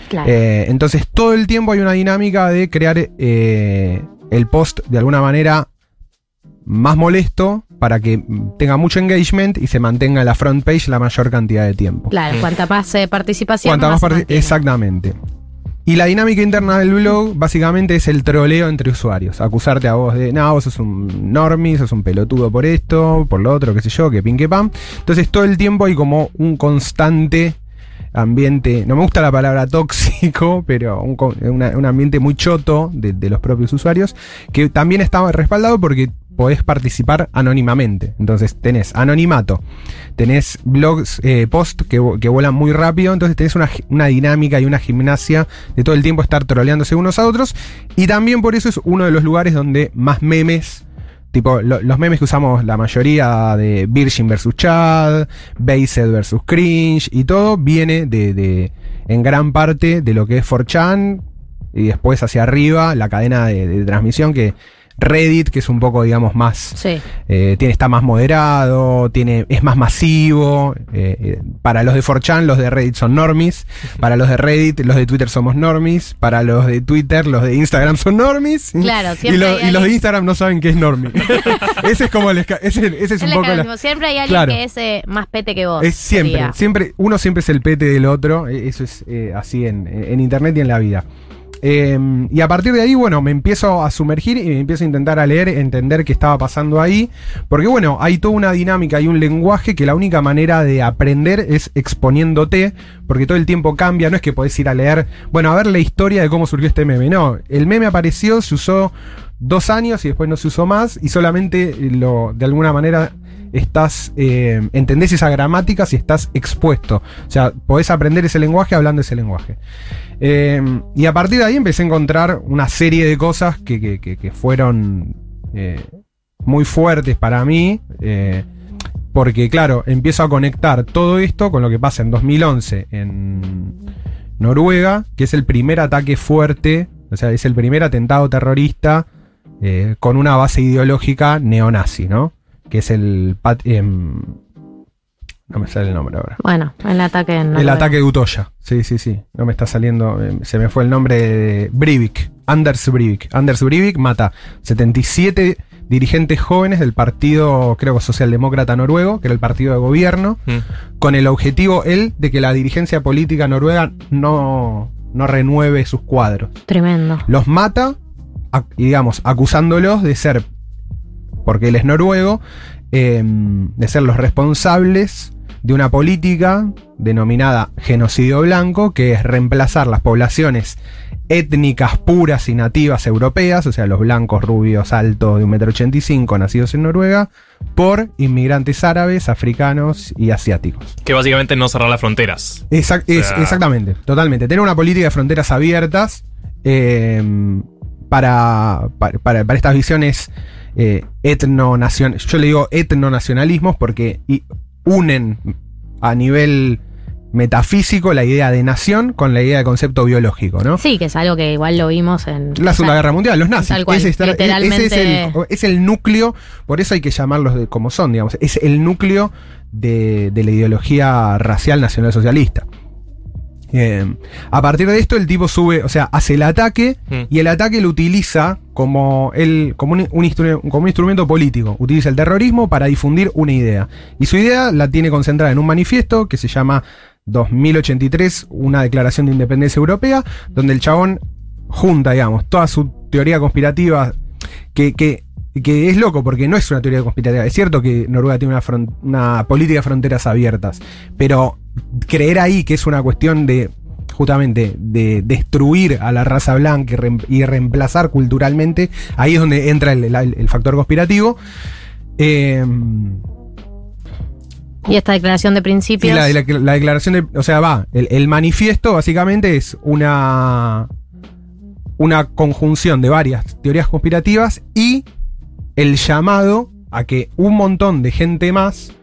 Claro. Eh, entonces todo el tiempo hay una dinámica de crear eh, el post de alguna manera más molesto para que tenga mucho engagement y se mantenga en la front page la mayor cantidad de tiempo. Claro, cuanta más eh, participación. Cuanta más. Exactamente. Y la dinámica interna del blog básicamente es el troleo entre usuarios. Acusarte a vos de, no, vos sos un normie, sos un pelotudo por esto, por lo otro, qué sé yo, que pin que pam. Entonces todo el tiempo hay como un constante ambiente, no me gusta la palabra tóxico, pero un, un ambiente muy choto de, de los propios usuarios, que también está respaldado porque podés participar anónimamente. Entonces tenés anonimato, tenés blogs, eh, post que, vuelan muy rápido, entonces tenés una, una dinámica y una gimnasia de todo el tiempo estar troleándose unos a otros. Y también por eso es uno de los lugares donde más memes Tipo, lo- los memes que usamos la mayoría de Virgin versus Chad, Based versus Cringe y todo viene de, de- en gran parte de lo que es 4chan y después hacia arriba la cadena de, de transmisión que Reddit, que es un poco, digamos, más. Sí. eh, tiene, está más moderado, tiene, es más masivo. eh, eh, para los de 4chan, los de Reddit son normies. Para los de Reddit, los de Twitter somos normies. Para los de Twitter, los de Instagram son normies. Claro, y, siempre lo- hay y los de Instagram no saben qué es normie. ese es como el ese, ese es un poco la-. Siempre hay alguien Claro. que es eh, más pete que vos. es siempre, sería. siempre, uno siempre es el pete del otro, eh, eso es así en, en internet y en la vida. Eh, y a partir de ahí, bueno, me empiezo a sumergir y me empiezo a intentar a leer, entender qué estaba pasando ahí. Porque, bueno, hay toda una dinámica, hay un lenguaje que la única manera de aprender es exponiéndote, porque todo el tiempo cambia. No es que podés ir a leer, bueno, a ver la historia de cómo surgió este meme. No, el meme apareció, se usó dos años y después no se usó más, y solamente lo, de alguna manera estás, eh, entendés esa gramática si estás expuesto. O sea, podés aprender ese lenguaje hablando ese lenguaje. Eh, y a partir de ahí empecé a encontrar una serie de cosas que, que- que- fueron eh, muy fuertes para mí. eh, porque, claro, empiezo a conectar todo esto con lo que pasa en 2011 en Noruega, que es el primer ataque fuerte, o sea, es el primer atentado terrorista con una base ideológica neonazi, ¿no? Que es el... pat- em, no me sale el nombre ahora. Bueno, el ataque en El ataque de Utoya. Sí, sí, sí. No me está saliendo. eh, Se me fue el nombre de Breivik. Anders Breivik. Anders Breivik mata 77 dirigentes jóvenes del partido, creo que socialdemócrata noruego, que era el partido de gobierno, con el objetivo, él, de que la dirigencia política noruega no, no renueve sus cuadros. Tremendo. Los mata, y digamos, acusándolos de ser, porque él es noruego, eh, de ser los responsables de una política denominada genocidio blanco, que es reemplazar las poblaciones étnicas puras y nativas europeas, o sea, los blancos rubios altos de 1,85m nacidos en Noruega, por inmigrantes árabes, africanos y asiáticos. Que básicamente no cerrar las fronteras. Exact- O es- sea- exactamente, totalmente. Tener una política de fronteras abiertas eh, para, para, para- para estas visiones eh, etnonacion- Yo le digo etnonacionalismos porque unen a nivel metafísico la idea de nación con la idea de concepto biológico, ¿no? Sí, que es algo que igual lo vimos en. La Segunda Guerra Mundial, los nazis. Tal cual, Ese, está- literalmente- ese es, el, es el núcleo, por eso hay que llamarlos de, como son, digamos. Es el núcleo de, de la ideología racial nacional socialista. Eh, a partir de esto, el tipo sube, o sea, hace el ataque Mm. y el ataque lo utiliza como, un, instrumento político. Utiliza el terrorismo para difundir una idea. Y su idea la tiene concentrada en un manifiesto que se llama 2083, una declaración de independencia europea, donde el chabón junta, digamos, toda su teoría conspirativa, que, que, es loco porque no es una teoría conspirativa. Es cierto que Noruega tiene una política de fronteras abiertas, pero creer ahí que es una cuestión de justamente de destruir a la raza blanca y, reem- y reemplazar culturalmente, ahí es donde entra el, el- el factor conspirativo. Eh, Y esta declaración de y principios. la, la- la declaración de. O sea, va. El, el manifiesto básicamente es una. Una conjunción de varias teorías conspirativas y el llamado a que un montón de gente más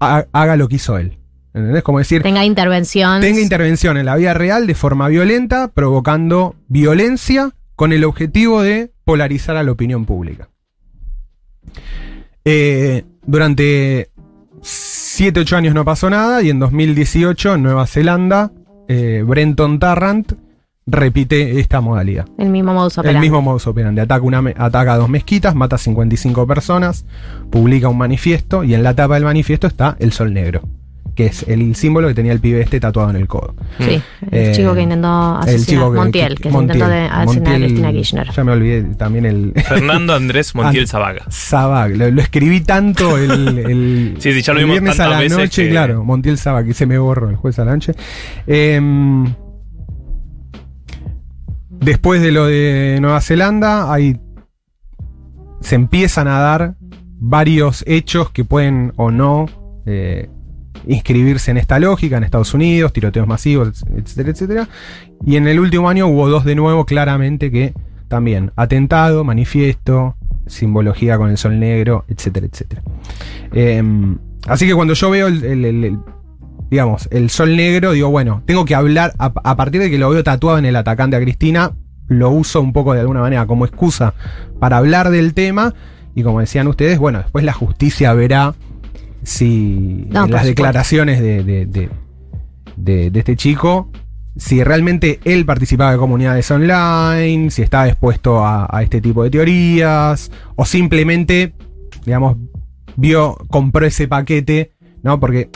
ha- haga lo que hizo él. ¿Entendés? Como decir. tenga intervención. Tenga intervención en la vida real de forma violenta, provocando violencia con el objetivo de polarizar a la opinión pública. Eh, durante 7, 8 años no pasó nada y en 2018 en Nueva Zelanda, eh, Brenton Tarrant repite esta modalidad. El mismo modus El operandi. mismo modus operandi. Ataca, una, ataca a dos mezquitas, mata a 55 personas, publica un manifiesto y en la tapa del manifiesto está el sol negro, que es el símbolo que tenía el pibe este tatuado en el codo. Sí, el Eh, chico que intentó el asesinar. chico que- Montiel, que, se Montiel, intentó de asesinar a Cristina Kirchner. Ya me olvidé también el. Fernando Andrés Montiel Zabaga. Sabag, lo, lo escribí tanto el, el, Sí, sí, ya lo el vimos viernes a la veces noche, que- claro, Montiel Sabag, que se me borró el jueves a la noche. Em, después de lo de Nueva Zelanda, hay, se empiezan a dar varios hechos que pueden o no eh, inscribirse en esta lógica, en Estados Unidos, tiroteos masivos, etcétera, etcétera. Y en el último año hubo dos de nuevo, claramente que también atentado, manifiesto, simbología con el sol negro, etcétera, etcétera. Em, así que cuando yo veo el, digamos, el sol negro, digo, bueno, tengo que hablar, a, a partir de que lo veo tatuado en el atacante a Cristina, lo uso un poco de alguna manera como excusa para hablar del tema. Y como decían ustedes, bueno, después la justicia verá si No, en por las declaraciones de, de- de- de- de este chico, si realmente él participaba de comunidades online, si estaba expuesto a, a este tipo de teorías, o simplemente, digamos, vio, compró ese paquete, ¿no? Porque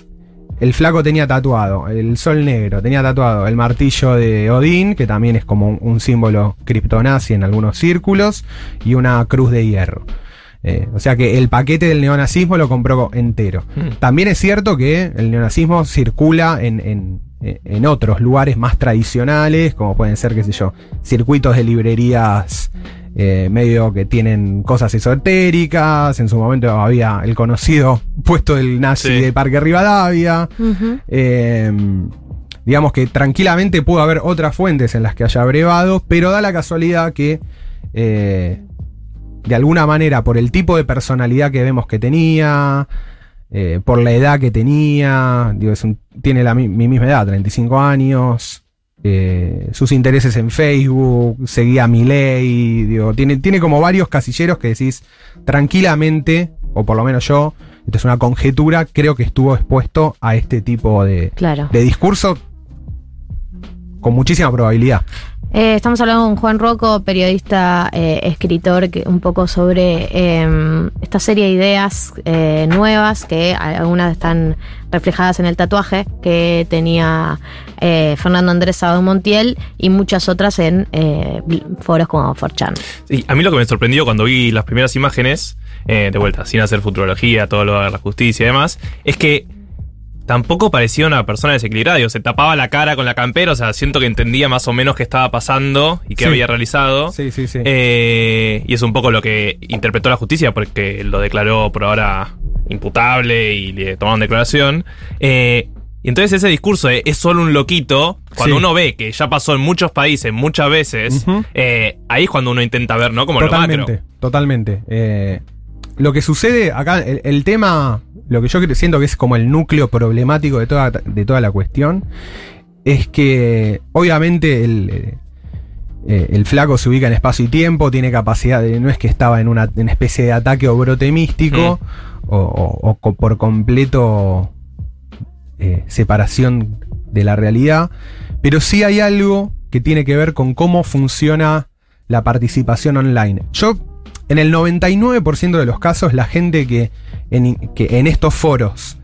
el flaco tenía tatuado el sol negro, tenía tatuado el martillo de Odín, que también es como un, un símbolo criptonazi en algunos círculos, y una cruz de hierro. Eh, o sea que el paquete del neonazismo lo compró entero. Mm. También es cierto que el neonazismo circula en, en- en otros lugares más tradicionales, como pueden ser, qué sé yo, circuitos de librerías eh, medio que tienen cosas esotéricas. En su momento había el conocido puesto del nazi Sí. de Parque Rivadavia. Eh, digamos que tranquilamente pudo haber otras fuentes en las que haya brevado, pero da la casualidad que eh, de alguna manera por el tipo de personalidad que vemos que tenía, eh, por la edad que tenía, digo, es un- tiene la, mi, mi misma edad, 35 años, eh, sus intereses en Facebook, seguía a digo, tiene, tiene como varios casilleros que decís tranquilamente, o por lo menos yo, esto es una conjetura, creo que estuvo expuesto a este tipo de, Claro. de discurso con muchísima probabilidad. Eh, estamos hablando con Juan Rocco, periodista, eh, escritor, un poco sobre eh, esta serie de ideas eh, nuevas que algunas están reflejadas en el tatuaje que tenía Fernando Andrés Sabado Montiel y muchas otras en foros como 4chan. Sí, a mí lo que me sorprendió cuando vi las primeras imágenes, de vuelta, sin hacer futurología, todo lo de la justicia y demás, es que tampoco parecía una persona desequilibrada. digo, se tapaba la cara con la campera, o sea, siento que entendía más o menos qué estaba pasando y qué Sí. había realizado. Sí, sí, sí. Eh, y es un poco lo que interpretó la justicia porque lo declaró por ahora imputable y le tomaron declaración. Eh, y entonces ese discurso de es solo un loquito, cuando Sí. uno ve que ya pasó en muchos países muchas veces, eh, ahí es cuando uno intenta ver, ¿no? Como lo totalmente, macro. totalmente. Eh, lo que sucede acá, el, el tema, lo que yo siento que es como el núcleo problemático de toda, de toda la cuestión, es que obviamente el, eh, eh, el flaco se ubica en espacio y tiempo, tiene capacidad de, no es que estaba en una, en especie de ataque o brote místico, o, o- o co- por completo eh, separación de la realidad, pero sí hay algo que tiene que ver con cómo funciona la participación online. Yo, en el 99% de los casos, la gente que en, que en estos foros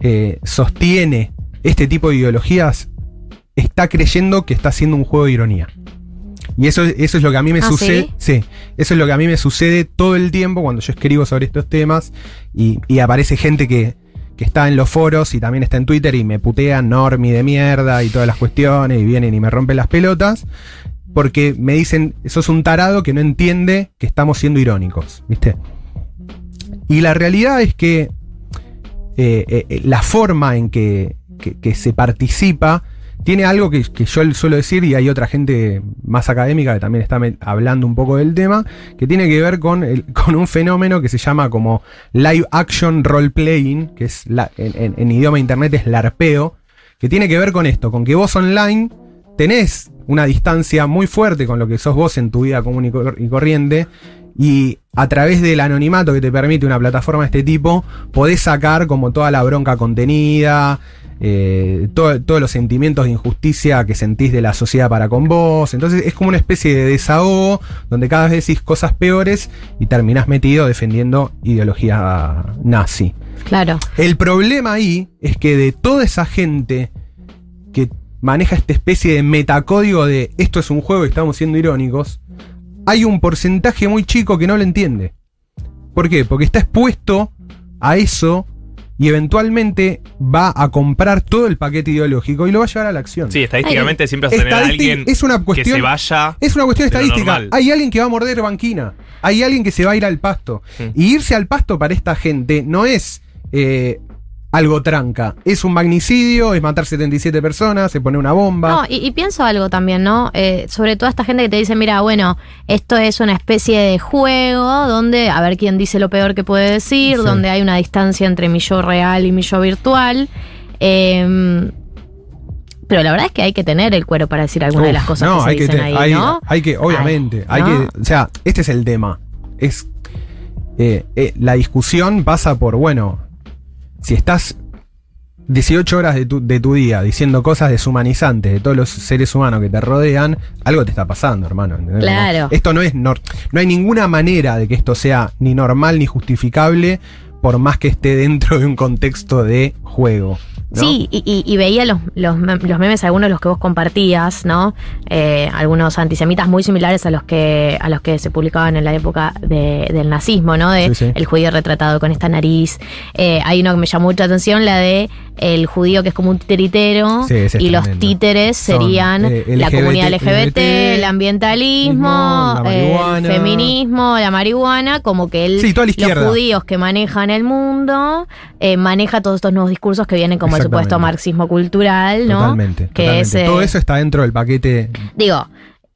eh, sostiene este tipo de ideologías está creyendo que está haciendo un juego de ironía. Y eso, eso es lo que a mí me ¿Ah, sucede. sí? Sí, eso es lo que a mí me sucede todo el tiempo cuando yo escribo sobre estos temas y, y aparece gente que, que está en los foros y también está en Twitter y me putean normi de mierda y todas las cuestiones y vienen y me rompen las pelotas porque me dicen, sos un tarado que no entiende que estamos siendo irónicos, ¿viste? Y la realidad es que eh, eh, eh, la forma en que, se participa tiene algo que, yo suelo decir y hay otra gente más académica que también está hablando un poco del tema, que tiene que ver con, con un fenómeno que se llama como live action role playing, que es en, en- en idioma internet es larpeo, que tiene que ver con esto, con que vos online tenés una distancia muy fuerte con lo que sos vos en tu vida común y corriente, y a través del anonimato que te permite una plataforma de este tipo, podés sacar como toda la bronca contenida, eh, todo- todos los sentimientos de injusticia que sentís de la sociedad para con vos. Entonces es como una especie de desahogo donde cada vez decís cosas peores y terminás metido defendiendo ideología nazi. Claro. El problema ahí es que de toda esa gente que maneja esta especie de metacódigo de esto es un juego y estamos siendo irónicos, hay un porcentaje muy chico que no lo entiende. ¿Por qué? Porque está expuesto a eso y eventualmente va a comprar todo el paquete ideológico y lo va a llevar a la acción. Sí, estadísticamente siempre vas a tener a alguien es una que cuestión- se vaya. Es una cuestión estadística. Hay alguien que va a morder banquina. Hay alguien que se va a ir al pasto. Mm. Y irse al pasto para esta gente no es eh, algo tranca. Es un magnicidio, es matar 77 personas, se pone una bomba. No, y, y pienso algo también, ¿no? Eh, sobre toda esta gente que te dice, mira, bueno, esto es una especie de juego donde a ver quién dice lo peor que puede decir, Sí. donde hay una distancia entre mi yo real y mi yo virtual. Eh, pero la verdad es que hay que tener el cuero para decir alguna de las cosas no, que se hay que dicen te- ahí, hay, ¿no? hay que, obviamente, Ay, hay ¿no? que, o sea, este es el tema. Es eh, eh, la discusión pasa por, bueno, si estás 18 horas de tu, de tu día diciendo cosas deshumanizantes de todos los seres humanos que te rodean, algo te está pasando, hermano. ¿entendés? Claro. No, esto no es, nor- no hay ninguna manera de que esto sea ni normal ni justificable por más que esté dentro de un contexto de juego. ¿No? Sí, y, y- y veía los, los, los memes, algunos de los que vos compartías, ¿no? Eh, algunos antisemitas muy similares a los que a los que se publicaban en la época de- del nazismo, ¿no? De Sí, sí. el judío retratado con esta nariz. Eh, hay uno que me llamó mucha atención, la de el judío que es como un titeritero Sí, y los títeres Son, serían eh, la comunidad LGBT, el ambientalismo, el feminismo, la marihuana, como que toda la izquierda. los judíos que manejan el mundo, eh, maneja todos estos nuevos discursos que vienen como el supuesto marxismo cultural, ¿no? Totalmente. Que totalmente. es, eh, Todo eso está dentro del paquete. Digo,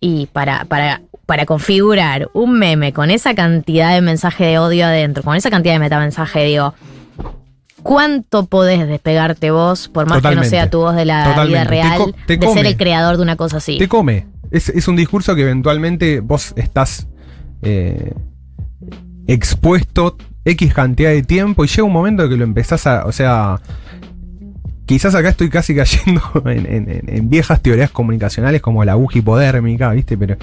y para, para, para configurar un meme con esa cantidad de mensaje de odio adentro, con esa cantidad de metamensaje, digo, ¿cuánto podés despegarte vos, por más que no sea tu voz de la Totalmente. vida real, te de ser el creador de una cosa así? Te come. Es, es un discurso que eventualmente vos estás eh, expuesto X cantidad de tiempo y llega un momento que lo empezás a. O sea. Quizás acá estoy casi cayendo en, en- viejas teorías comunicacionales como la aguja hipodérmica, ¿viste? Pero.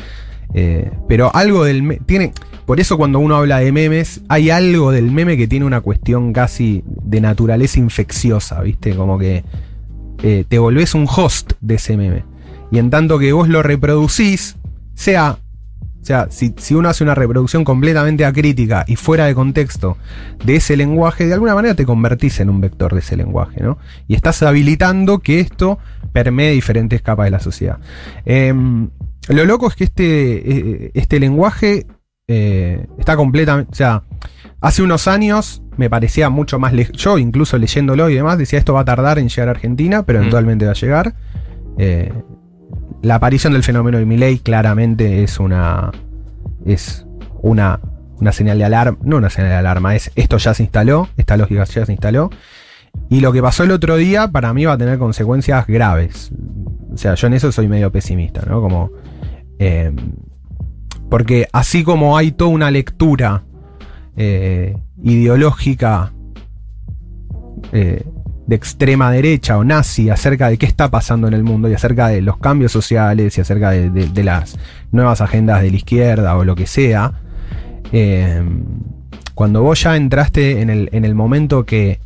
eh, pero algo del. Tiene. Por eso cuando uno habla de memes, hay algo del meme que tiene una cuestión casi de naturaleza infecciosa, ¿viste? Como que eh, te volvés un host de ese meme. Y en tanto que vos lo reproducís, sea, o sea, si, si uno hace una reproducción completamente acrítica y fuera de contexto de ese lenguaje, de alguna manera te convertís en un vector de ese lenguaje, ¿no? Y estás habilitando que esto permee diferentes capas de la sociedad. Em, lo loco es que este, eh, este lenguaje eh, está completamente, o sea, hace unos años me parecía mucho más, yo incluso leyéndolo y demás, decía esto va a tardar en llegar a Argentina, pero Mm. eventualmente va a llegar. Eh, la aparición del fenómeno de Milley claramente es una es una, una señal de alarma, no una señal de alarma, es esto ya se instaló, esta lógica ya se instaló. Y lo que pasó el otro día para mí va a tener consecuencias graves. O sea, yo en eso soy medio pesimista, ¿no? Como. eh, porque así como hay toda una lectura eh, ideológica eh, de extrema derecha o nazi acerca de qué está pasando en el mundo y acerca de los cambios sociales y acerca de, de- de las nuevas agendas de la izquierda o lo que sea, eh, cuando vos ya entraste en el, en el momento que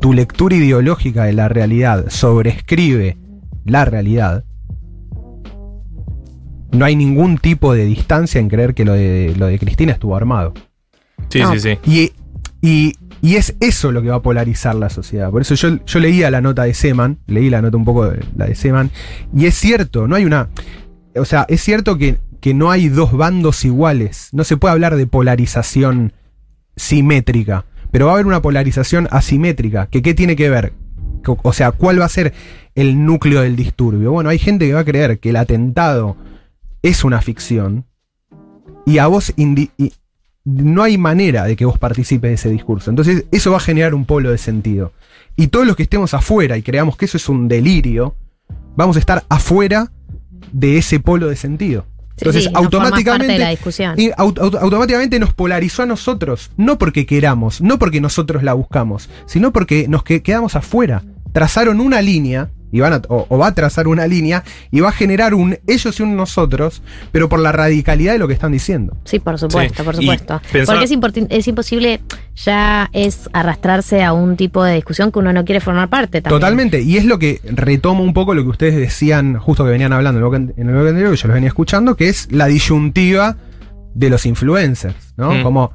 tu lectura ideológica de la realidad sobrescribe la realidad, no hay ningún tipo de distancia en creer que lo de, lo de Cristina estuvo armado. Sí, No. sí, sí. Y, y- y es eso lo que va a polarizar la sociedad. Por eso yo, yo leía la nota de Seman, leí la nota un poco de la de Seman, y es cierto, no hay una. O sea, es cierto que, que no hay dos bandos iguales. No se puede hablar de polarización simétrica, pero va a haber una polarización asimétrica. ¿Que ¿Qué tiene que ver? O sea, ¿cuál va a ser el núcleo del disturbio? Bueno, hay gente que va a creer que el atentado es una ficción y a vos no hay manera de que vos participes de ese discurso. Entonces, eso va a generar un polo de sentido. Y todos los que estemos afuera y creamos que eso es un delirio, vamos a estar afuera de ese polo de sentido. Entonces, sí, automáticamente, parte de la discusión. y aut- aut- automáticamente nos polarizó a nosotros. No porque queramos, no porque nosotros la buscamos, sino porque nos que- quedamos afuera. Trazaron una línea, y van a- o, o va a trazar una línea, y va a generar un ellos y un nosotros, pero por la radicalidad de lo que están diciendo. Sí, por supuesto, Sí, por supuesto. pensaba- Porque es, imposible, ya es arrastrarse a un tipo de discusión que uno no quiere formar parte también. Totalmente, y es lo que retomo un poco lo que ustedes decían, justo que venían hablando en el bloque, en el bloque anterior, que yo los venía escuchando, que es la disyuntiva de los influencers, ¿no? Mm. Como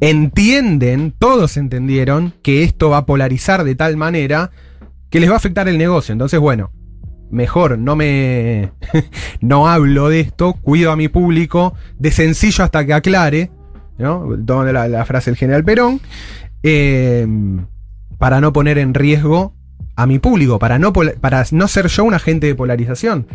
entienden, todos entendieron que esto va a polarizar de tal manera que les va a afectar el negocio. Entonces, bueno, mejor no me. no hablo de esto, cuido a mi público, de sencillo hasta que aclare, ¿no? Tomo la, la frase del general Perón, eh, para no poner en riesgo a mi público, para no, para no ser yo un agente de polarización.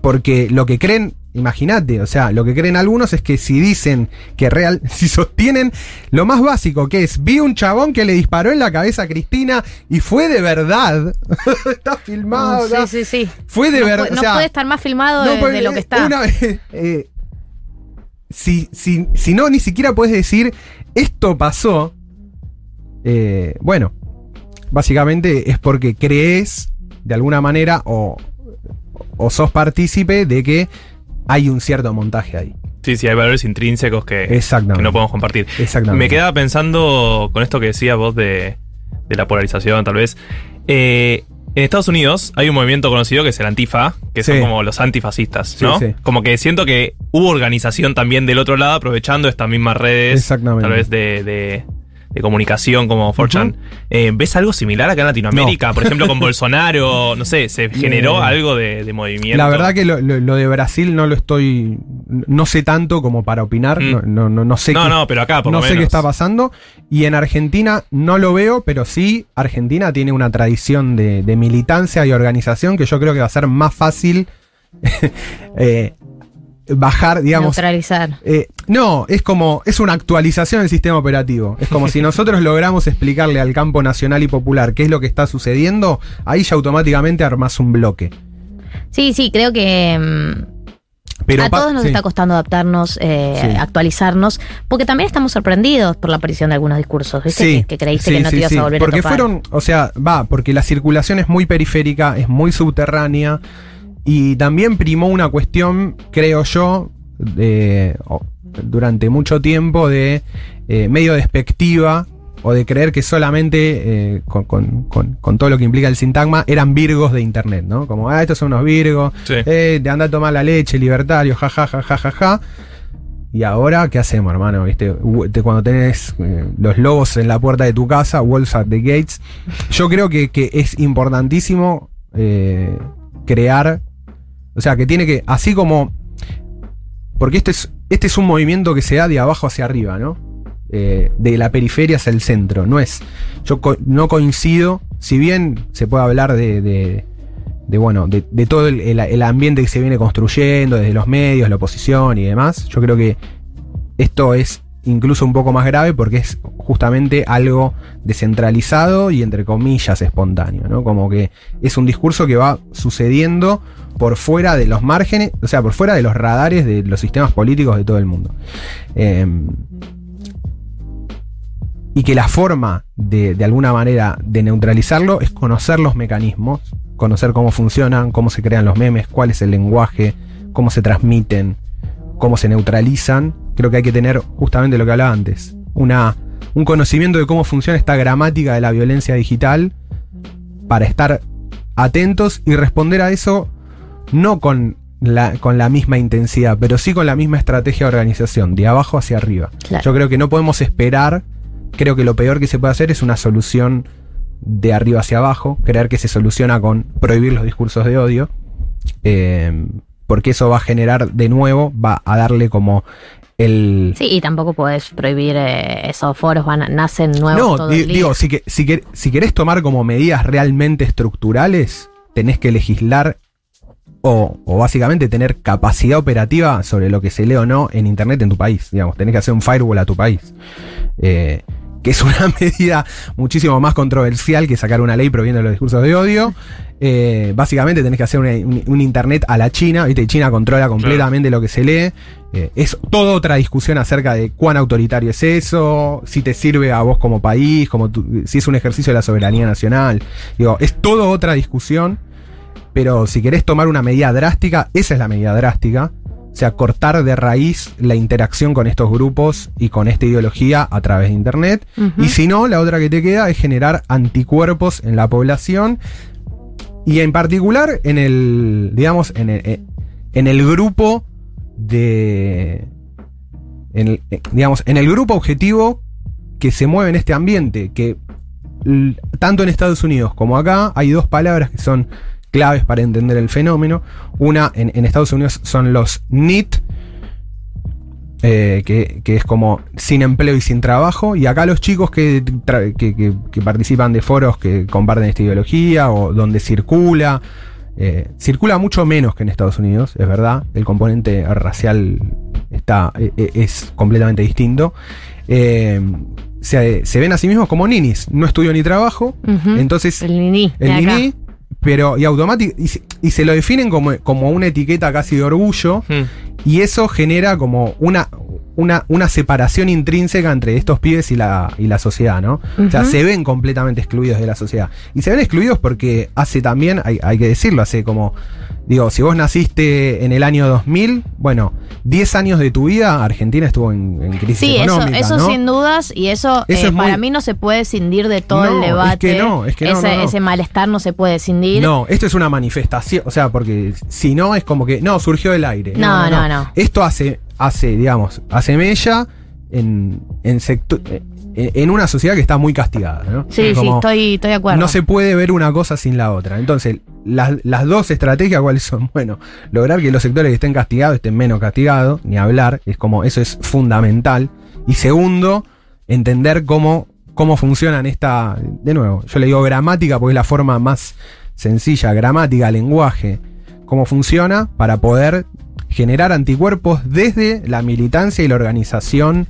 Porque lo que creen, imagínate, o sea, lo que creen algunos es que si dicen que real, si sostienen lo más básico que es, vi un chabón que le disparó en la cabeza a Cristina y fue de verdad, está filmado, Mm, Sí, sí, sí. fue de no verdad. puede- o no sea, puede estar más filmado no, de, pues, de lo que eh, está. una vez, eh, si, si, si no, ni siquiera puedes decir, esto pasó, eh, bueno, básicamente es porque crees, de alguna manera, o, o sos partícipe de que hay un cierto montaje ahí. Sí, sí, hay valores intrínsecos que, no podemos compartir. Exactamente. Me quedaba pensando con esto que decías vos de, de la polarización, tal vez. Eh, en Estados Unidos hay un movimiento conocido que es el Antifa, que son Sí. como los antifascistas, Sí, ¿no? sí. Como que siento que hubo organización también del otro lado, aprovechando estas mismas redes, Exactamente. tal vez de, de- de comunicación como 4chan. Eh, ¿Ves algo similar acá en Latinoamérica? Por ejemplo, con Bolsonaro, no sé, ¿se generó Eh, algo de, de movimiento? La verdad que lo, lo- lo de Brasil no lo estoy. No sé tanto como para opinar. Mm. No, no, no, no sé No, qué, no, pero acá por no sé qué está pasando. Y en Argentina no lo veo, pero sí, Argentina tiene una tradición de, de militancia y organización que yo creo que va a ser más fácil eh, bajar, digamos. Neutralizar. Eh, no, es como, es una actualización del sistema operativo. Es como si nosotros logramos explicarle al campo nacional y popular qué es lo que está sucediendo, ahí ya automáticamente armas un bloque. Sí, sí, creo que mm, Pero a todos nos sí. está costando adaptarnos, eh, Sí. actualizarnos, porque también estamos sorprendidos por la aparición de algunos discursos, ¿viste? Sí, que, que creíste que no te ibas a volver porque a topar. fueron, o sea, va, porque la circulación es muy periférica, es muy subterránea y también primó una cuestión, creo yo, de, durante mucho tiempo de eh, medio despectiva o de creer que solamente eh, con, con- con- con todo lo que implica el sintagma eran virgos de internet, ¿no? Como, ah, estos son unos virgos, Sí. eh, te anda a tomar la leche, libertario, ja, ja, ja, ja, ja, ja. Y ahora, ¿qué hacemos, hermano? ¿Viste? Cuando tenés eh, los lobos en la puerta de tu casa, Wolves at the Gates. Yo creo que, que es importantísimo crear. O sea, que tiene que. Así como. Porque este es, este es un movimiento que se da de abajo hacia arriba, ¿no? Eh, de la periferia hacia el centro. No es. Yo no coincido. Si bien se puede hablar de. de- de, bueno, de, todo el- el ambiente que se viene construyendo, desde los medios, la oposición y demás, yo creo que esto es incluso un poco más grave porque es justamente algo descentralizado y entre comillas espontáneo, ¿no? Como que es un discurso que va sucediendo por fuera de los márgenes, o sea, por fuera de los radares de los sistemas políticos de todo el mundo. Eh, y que la forma de, de alguna manera de neutralizarlo es conocer los mecanismos, conocer cómo funcionan, cómo se crean los memes, cuál es el lenguaje, cómo se transmiten, cómo se neutralizan. Creo que hay que tener justamente lo que hablaba antes, una, un conocimiento de cómo funciona esta gramática de la violencia digital para estar atentos y responder a eso no con la, con la misma intensidad, pero sí con la misma estrategia de organización, de abajo hacia arriba. Claro. Yo creo que no podemos esperar, creo que lo peor que se puede hacer es una solución de arriba hacia abajo, creer que se soluciona con prohibir los discursos de odio, eh, porque eso va a generar de nuevo, va a darle como el... Sí, y tampoco podés prohibir eh, esos foros, van, nacen nuevos No, todo di- el día. digo, si, que, si, que- si querés tomar como medidas realmente estructurales, tenés que legislar o, o básicamente tener capacidad operativa sobre lo que se lee o no en Internet en tu país. Digamos, tenés que hacer un firewall a tu país. Eh, que es una medida muchísimo más controversial que sacar una ley prohibiendo los discursos de odio. Eh, básicamente tenés que hacer una- un, un Internet a la China, ¿viste? China controla completamente lo que se lee. Eh, es toda otra discusión acerca de cuán autoritario es eso, si te sirve a vos como país, como tu- si es un ejercicio de la soberanía nacional. Digo, es toda otra discusión, pero si querés tomar una medida drástica, esa es la medida drástica. O sea, cortar de raíz la interacción con estos grupos y con esta ideología a través de Internet. Y si no, la otra que te queda es generar anticuerpos en la población y en particular en el, digamos, en el, en el grupo de, en el- eh, digamos, en el grupo objetivo que se mueve en este ambiente, que tanto en Estados Unidos como acá hay dos palabras que son claves para entender el fenómeno. Una en, en Estados Unidos son los NEET, eh, que, que es como sin empleo y sin trabajo. Y acá los chicos que, participan de foros que comparten esta ideología o donde circula, eh, circula mucho menos que en Estados Unidos, es verdad. El componente racial está, e- e- es completamente distinto. Eh, se, se ven a sí mismos como ninis. No estudio ni trabajo. Entonces, el niní. de el niní, pero y automático y, se- y se lo definen como, como una etiqueta casi de orgullo Hmm. y eso genera como una una, una separación intrínseca entre estos pibes y la, y la sociedad, ¿no? O sea, se ven completamente excluidos de la sociedad. Y se ven excluidos porque hace también, hay, hay que decirlo, hace como, digo, si vos naciste en el año 2000, bueno, 10 años de tu vida, Argentina estuvo en, en crisis Sí, eso, económica, eso ¿no? sin dudas, y eso, Eso eh, es muy- para mí no se puede escindir de todo No, el es debate. que no, es que no, ese, malestar no se puede escindir. No, esto es una manifestación, o sea, porque si no es como que, no, surgió del aire. No, no, no. Esto hace, hace, digamos, hace mella en, en, sectu- eh, en una sociedad que está muy castigada, ¿no? Sí, sí, estoy, estoy de acuerdo. No se puede ver una cosa sin la otra. Entonces, las, las dos estrategias, ¿cuáles son? Bueno, lograr que los sectores que estén castigados estén menos castigados, ni hablar, es como, eso es fundamental. Y segundo, entender cómo, cómo funcionan esta, de nuevo, yo le digo gramática porque es la forma más sencilla, gramática, lenguaje, cómo funciona para poder generar anticuerpos desde la militancia y la organización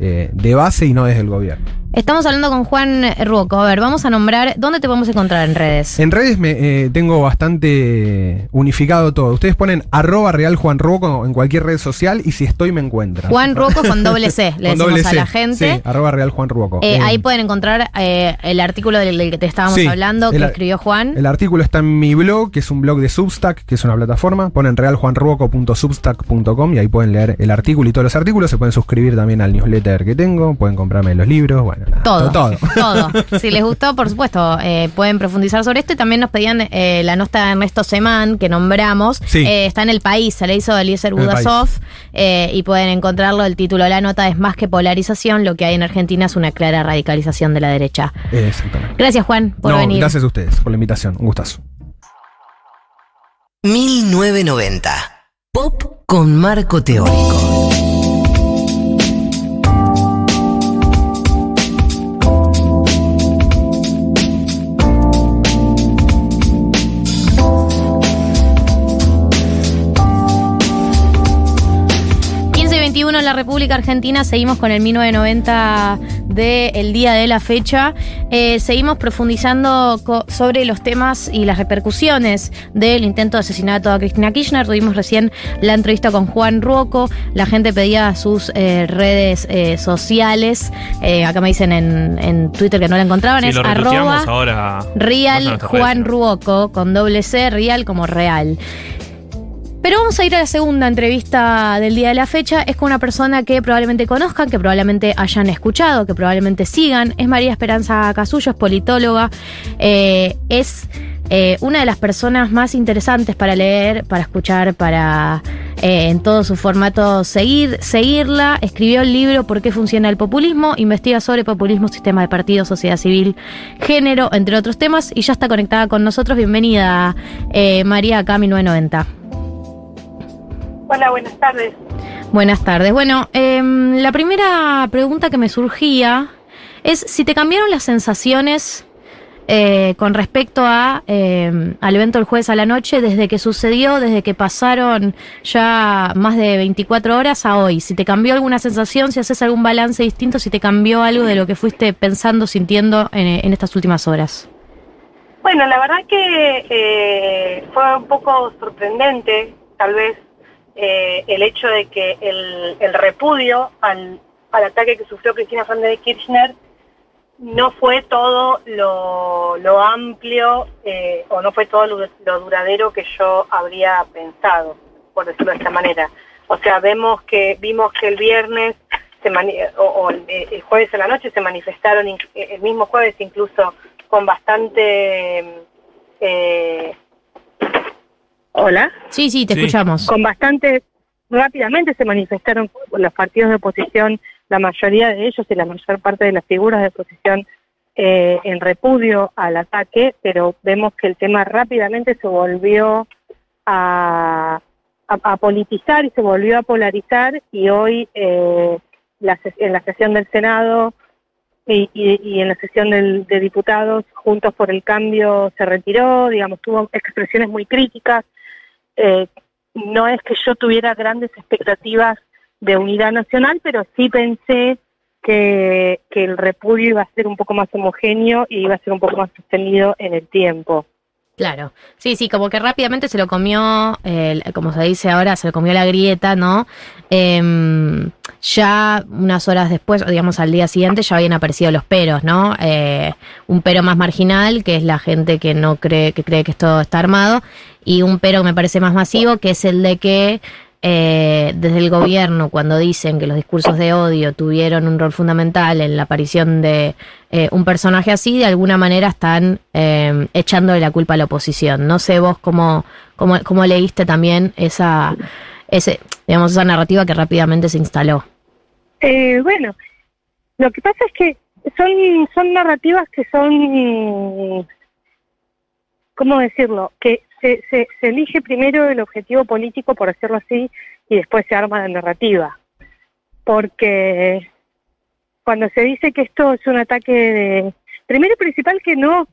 eh, de base y no desde el gobierno. Estamos hablando con Juan Ruoco. A ver, vamos a nombrar. ¿Dónde te podemos encontrar en redes? En redes me, eh, tengo bastante unificado todo. Ustedes ponen arroba real Juan Ruoco en cualquier red social y si estoy me encuentran. Juan Ruoco con doble C, le decimos doble a la gente. Sí, arroba real Juan Ruoco. Eh, Eh, ahí pueden encontrar eh, el artículo del, del que te estábamos Sí, hablando, que el- escribió Juan. El artículo está en mi blog, que es un blog de Substack, que es una plataforma. Ponen realjuanruoco.substack.com y ahí pueden leer el artículo y todos los artículos. Se pueden suscribir también al newsletter que tengo. Pueden comprarme los libros. Bueno, Todo. todo. Todo. Si les gustó, por supuesto, eh, pueden profundizar sobre esto. Y también nos pedían eh, la nota de Ernesto Semán, que nombramos. Sí. Eh, está en el país, se le hizo de Eliezer Budasov. eh, y pueden encontrarlo. El título de la nota es Más que polarización, lo que hay en Argentina es una clara radicalización de la derecha. Exactamente. Gracias, Juan, por No, venir. gracias a ustedes por la invitación. Un gustazo. 1990. Pop con marco teórico. La República Argentina, seguimos con el 1990 del día de la fecha. Eh, seguimos profundizando sobre los temas y las repercusiones del intento de asesinato a Cristina Kirchner. Tuvimos recién la entrevista con Juan Ruoco. La gente pedía sus eh, redes eh, sociales. Eh, acá me dicen en, en Twitter que no la encontraban. Sí, es arroba ahora. Real Juan. Ruoco con doble C, Real como real. Pero vamos a ir a la segunda entrevista del día de la fecha. Es con una persona que probablemente conozcan, que probablemente hayan escuchado, que probablemente sigan. Es María Esperanza Casullo, es politóloga. Eh, es eh, una de las personas más interesantes para leer, para escuchar, para eh, en todo su formato seguir, seguirla. Escribió el libro ¿Por qué funciona el populismo? Investiga sobre populismo, sistema de partidos, sociedad civil, género, entre otros temas. Y ya está conectada con nosotros. Bienvenida, María, acá a 1990. Hola, buenas tardes. Buenas tardes. Bueno, em, la primera pregunta que me surgía es si te cambiaron las sensaciones eh, con respecto a em, al evento el jueves a la noche desde que sucedió, desde que pasaron ya más de 24 horas a hoy. Si te cambió alguna sensación, si haces algún balance distinto, si te cambió algo de lo que fuiste pensando, sintiendo en, en estas últimas horas. Bueno, la verdad que eh, fue un poco sorprendente, tal vez, eh, el hecho de que el, el repudio al, al ataque que sufrió Cristina Fernández de Kirchner no fue todo lo, lo amplio eh, o no fue todo lo, lo duradero que yo habría pensado, por decirlo de esta manera. O sea, vemos que vimos que el viernes se mani- o, el, jueves a la noche se manifestaron, in- el mismo jueves incluso con bastante... eh, Hola. Sí, sí, te escuchamos. Con bastante, rápidamente se manifestaron los partidos de oposición, la mayoría de ellos y la mayor parte de las figuras de oposición eh, en repudio al ataque, pero vemos que el tema rápidamente se volvió a, a- a politizar y se volvió a polarizar y hoy eh, la en la sesión del Senado y, y- y en la sesión del- de diputados, Juntos por el Cambio se retiró, digamos, tuvo expresiones muy críticas. Eh, no es que yo tuviera grandes expectativas de unidad nacional, pero sí pensé que, que el repudio iba a ser un poco más homogéneo y iba a ser un poco más sostenido en el tiempo. Claro, sí, sí, como que rápidamente se lo comió, eh, como se dice ahora, se lo comió la grieta, ¿no? em, ya unas horas después, digamos al día siguiente, ya habían aparecido los peros, ¿no? Eh, un pero más marginal, que es la gente que no cree, que cree que esto está armado, y un pero que me parece más masivo, que es el de que eh, desde el gobierno, cuando dicen que los discursos de odio tuvieron un rol fundamental en la aparición de eh, un personaje así, de alguna manera están eh, echándole la culpa a la oposición. No sé vos cómo, cómo, cómo leíste también esa, ese, digamos, esa narrativa que rápidamente se instaló. Eh, bueno, lo que pasa es que son, son narrativas que son, ¿cómo decirlo? Que se, se, elige primero el objetivo político, por decirlo así, y después se arma la narrativa. Porque cuando se dice que esto es un ataque de... Primero y principal que no,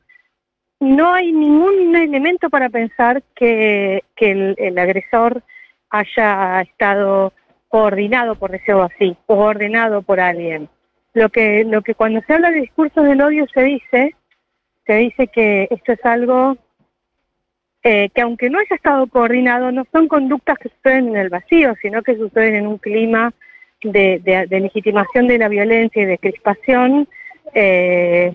no hay ningún elemento para pensar que, que el, el agresor haya estado coordinado, por decirlo así, o ordenado por alguien. Lo que, lo que cuando se habla de discursos del odio se dice, se dice que esto es algo eh, que aunque no haya estado coordinado, no son conductas que suceden en el vacío, sino que suceden en un clima de, de, legitimación de la violencia y de crispación eh,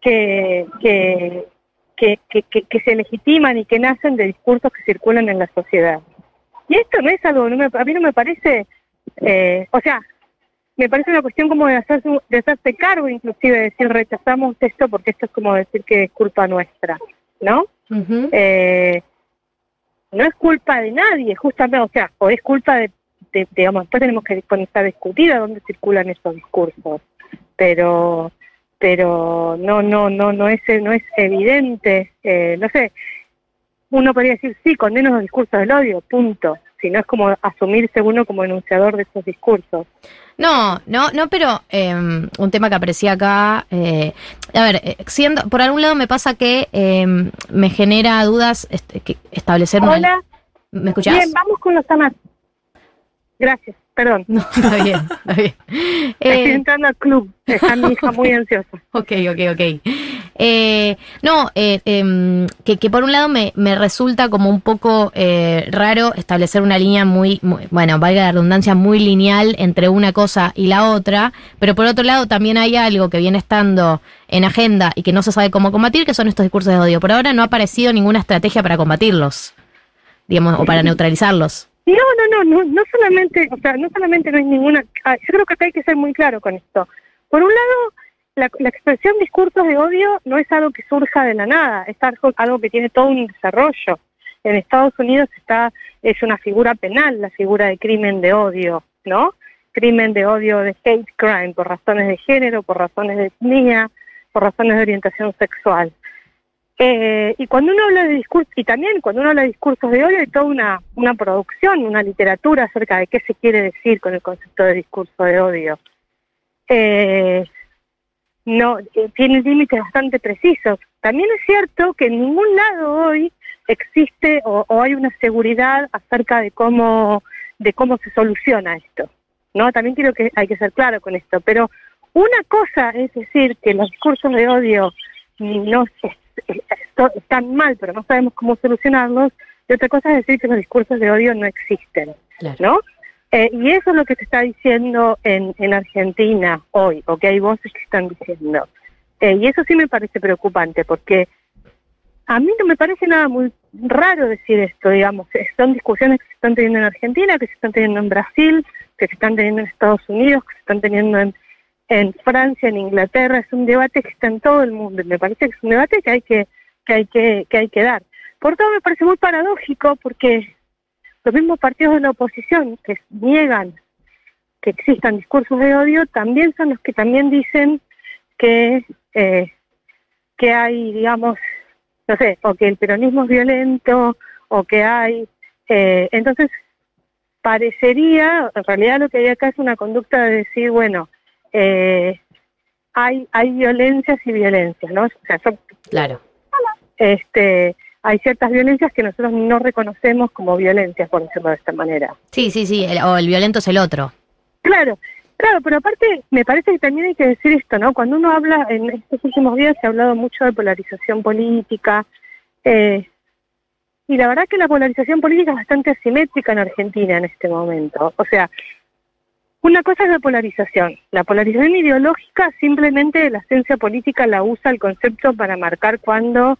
que, que, que, se legitiman y que nacen de discursos que circulan en la sociedad. Y esto no es algo, a mí no me parece, eh, o sea, me parece una cuestión como de hacerse, de hacerse cargo, inclusive, de decir rechazamos esto porque esto es como decir que es culpa nuestra, ¿no? Eh, no es culpa de nadie, justamente, o sea, o es culpa de, de digamos, después tenemos que comenzar a discutir a dónde circulan esos discursos, pero pero no no no no es no es evidente eh, no sé uno podría decir sí condeno los discursos del odio punto si no es como asumirse uno como enunciador de esos discursos No, no, no, pero eh, un tema que aparecía acá, eh, a ver, eh, siendo, por algún lado me pasa que eh, me genera dudas este, que establecer una... Hola. ¿Me escuchás? Bien, vamos con los temas. Gracias, perdón. No, está bien, está bien. Estoy Eh, entrando al club, está mi hija muy ansiosa. Ok, ok, ok. Eh, no, eh, em, que, que por un lado me, me resulta como un poco eh, raro establecer una línea muy, muy- bueno, valga la redundancia, muy lineal entre una cosa y la otra, pero por otro lado también hay algo que viene estando en agenda y que no se sabe cómo combatir, que son estos discursos de odio. Por ahora no ha aparecido ninguna estrategia para combatirlos, digamos, o para neutralizarlos. No, no, no, no, no solamente, o sea, no solamente no hay ninguna, ah, yo creo que acá hay que ser muy claro con esto. Por un lado, la, la expresión discursos de odio no es algo que surja de la nada, es algo, algo que tiene todo un desarrollo. En Estados Unidos está, es una figura penal, la figura de crimen de odio, ¿no? Crimen de odio de hate crime, por razones de género, por razones de etnia, por razones de orientación sexual. Eh, y cuando uno habla de discursos, y también cuando uno habla de discursos de odio, hay toda una, una producción, una literatura acerca de qué se quiere decir con el concepto de discurso de odio. Eh, no, eh, tiene límites bastante precisos. También es cierto que en ningún lado hoy existe o, hay una seguridad acerca de cómo, de cómo se soluciona esto. ¿no? También creo que hay que ser claro con esto. Pero una cosa es decir que los discursos de odio no están mal, pero no sabemos cómo solucionarlos. Y otra cosa es decir que los discursos de odio no existen, ¿no? Eh, y eso es lo que se está diciendo en, en Argentina hoy, o que hay voces que están diciendo. Eh, y eso sí me parece preocupante, porque a mí no me parece nada muy raro decir esto, digamos. Eh, Son discusiones que se están teniendo en Argentina, que se están teniendo en Brasil, que se están teniendo en Estados Unidos, que se están teniendo en, en Francia, en Inglaterra. Es un debate que está en todo el mundo. y Me parece que es un debate que hay que, que hay que, que hay que dar. Por todo me parece muy paradójico, porque los mismos partidos de la oposición que niegan que existan discursos de odio también son los que también dicen que eh, que hay digamos no sé o que el peronismo es violento o que hay eh, entonces parecería en realidad lo que hay acá es una conducta de decir bueno eh, hay hay violencias y violencias no o sea yo Claro. este hay ciertas violencias que nosotros no reconocemos como violencias por decirlo de esta manera Sí, sí, sí, el- o el violento es el otro. Claro, claro, pero aparte me parece que también hay que decir esto, ¿no? Cuando uno habla, en estos últimos días se ha hablado mucho de polarización política, eh, y la verdad que la polarización política es bastante asimétrica en Argentina en este momento. O sea, una cosa es la polarización. La polarización ideológica simplemente la ciencia política la usa el concepto para marcar cuando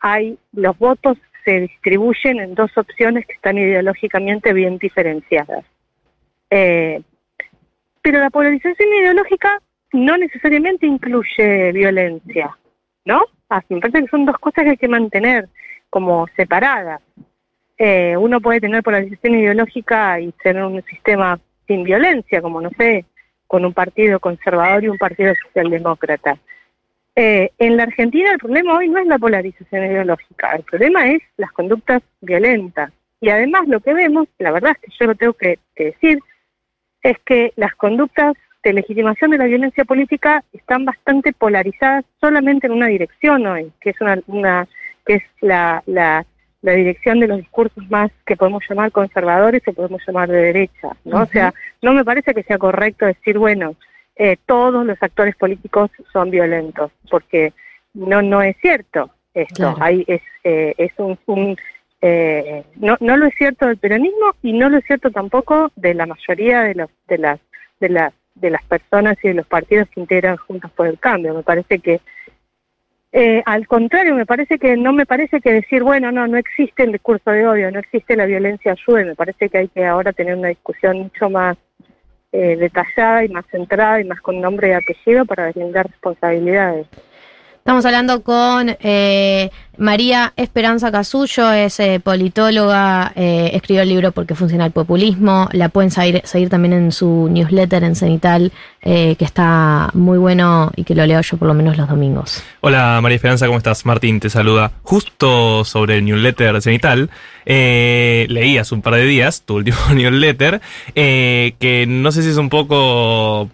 hay los votos se distribuyen en dos opciones que están ideológicamente bien diferenciadas. Eh, pero la polarización ideológica no necesariamente incluye violencia, ¿no? Ah, me parece que son dos cosas que hay que mantener como separadas. Eh, uno puede tener polarización ideológica y tener un sistema sin violencia, como no sé, con un partido conservador y un partido socialdemócrata. Eh, en la Argentina el problema hoy no es la polarización ideológica, el problema es las conductas violentas. Y además lo que vemos, la verdad es que yo lo tengo que, decir, es que las conductas de legitimación de la violencia política están bastante polarizadas solamente en una dirección hoy, que es una, una que es la, la, la, dirección de los discursos más que podemos llamar conservadores o podemos llamar de derecha, ¿no? O sea, no me parece que sea correcto decir, bueno, eh, todos los actores políticos son violentos, porque no no es cierto esto. Hay, es, eh, es un, eh, no, no lo es cierto del peronismo y no lo es cierto tampoco de la mayoría de los de las de las de las personas y de los partidos que integran Juntos por el Cambio. Me parece que al contrario, me parece que no me parece que decir, bueno, no, no existe el discurso de odio, no existe la violencia ayude, me parece que hay que ahora tener una discusión mucho más eh, detallada y más centrada y más con nombre y apellido para deslindar responsabilidades. Estamos hablando con eh, María Esperanza Casullo, es eh, politóloga, eh, escribió el libro Porque funciona el populismo. La pueden seguir, también en su newsletter en Cenital, que está muy bueno y que lo leo yo por lo menos los domingos. Hola María Esperanza, ¿cómo estás? Martín te saluda. Justo sobre el newsletter Cenital, leí hace un par de días tu último newsletter, que no sé si es un poco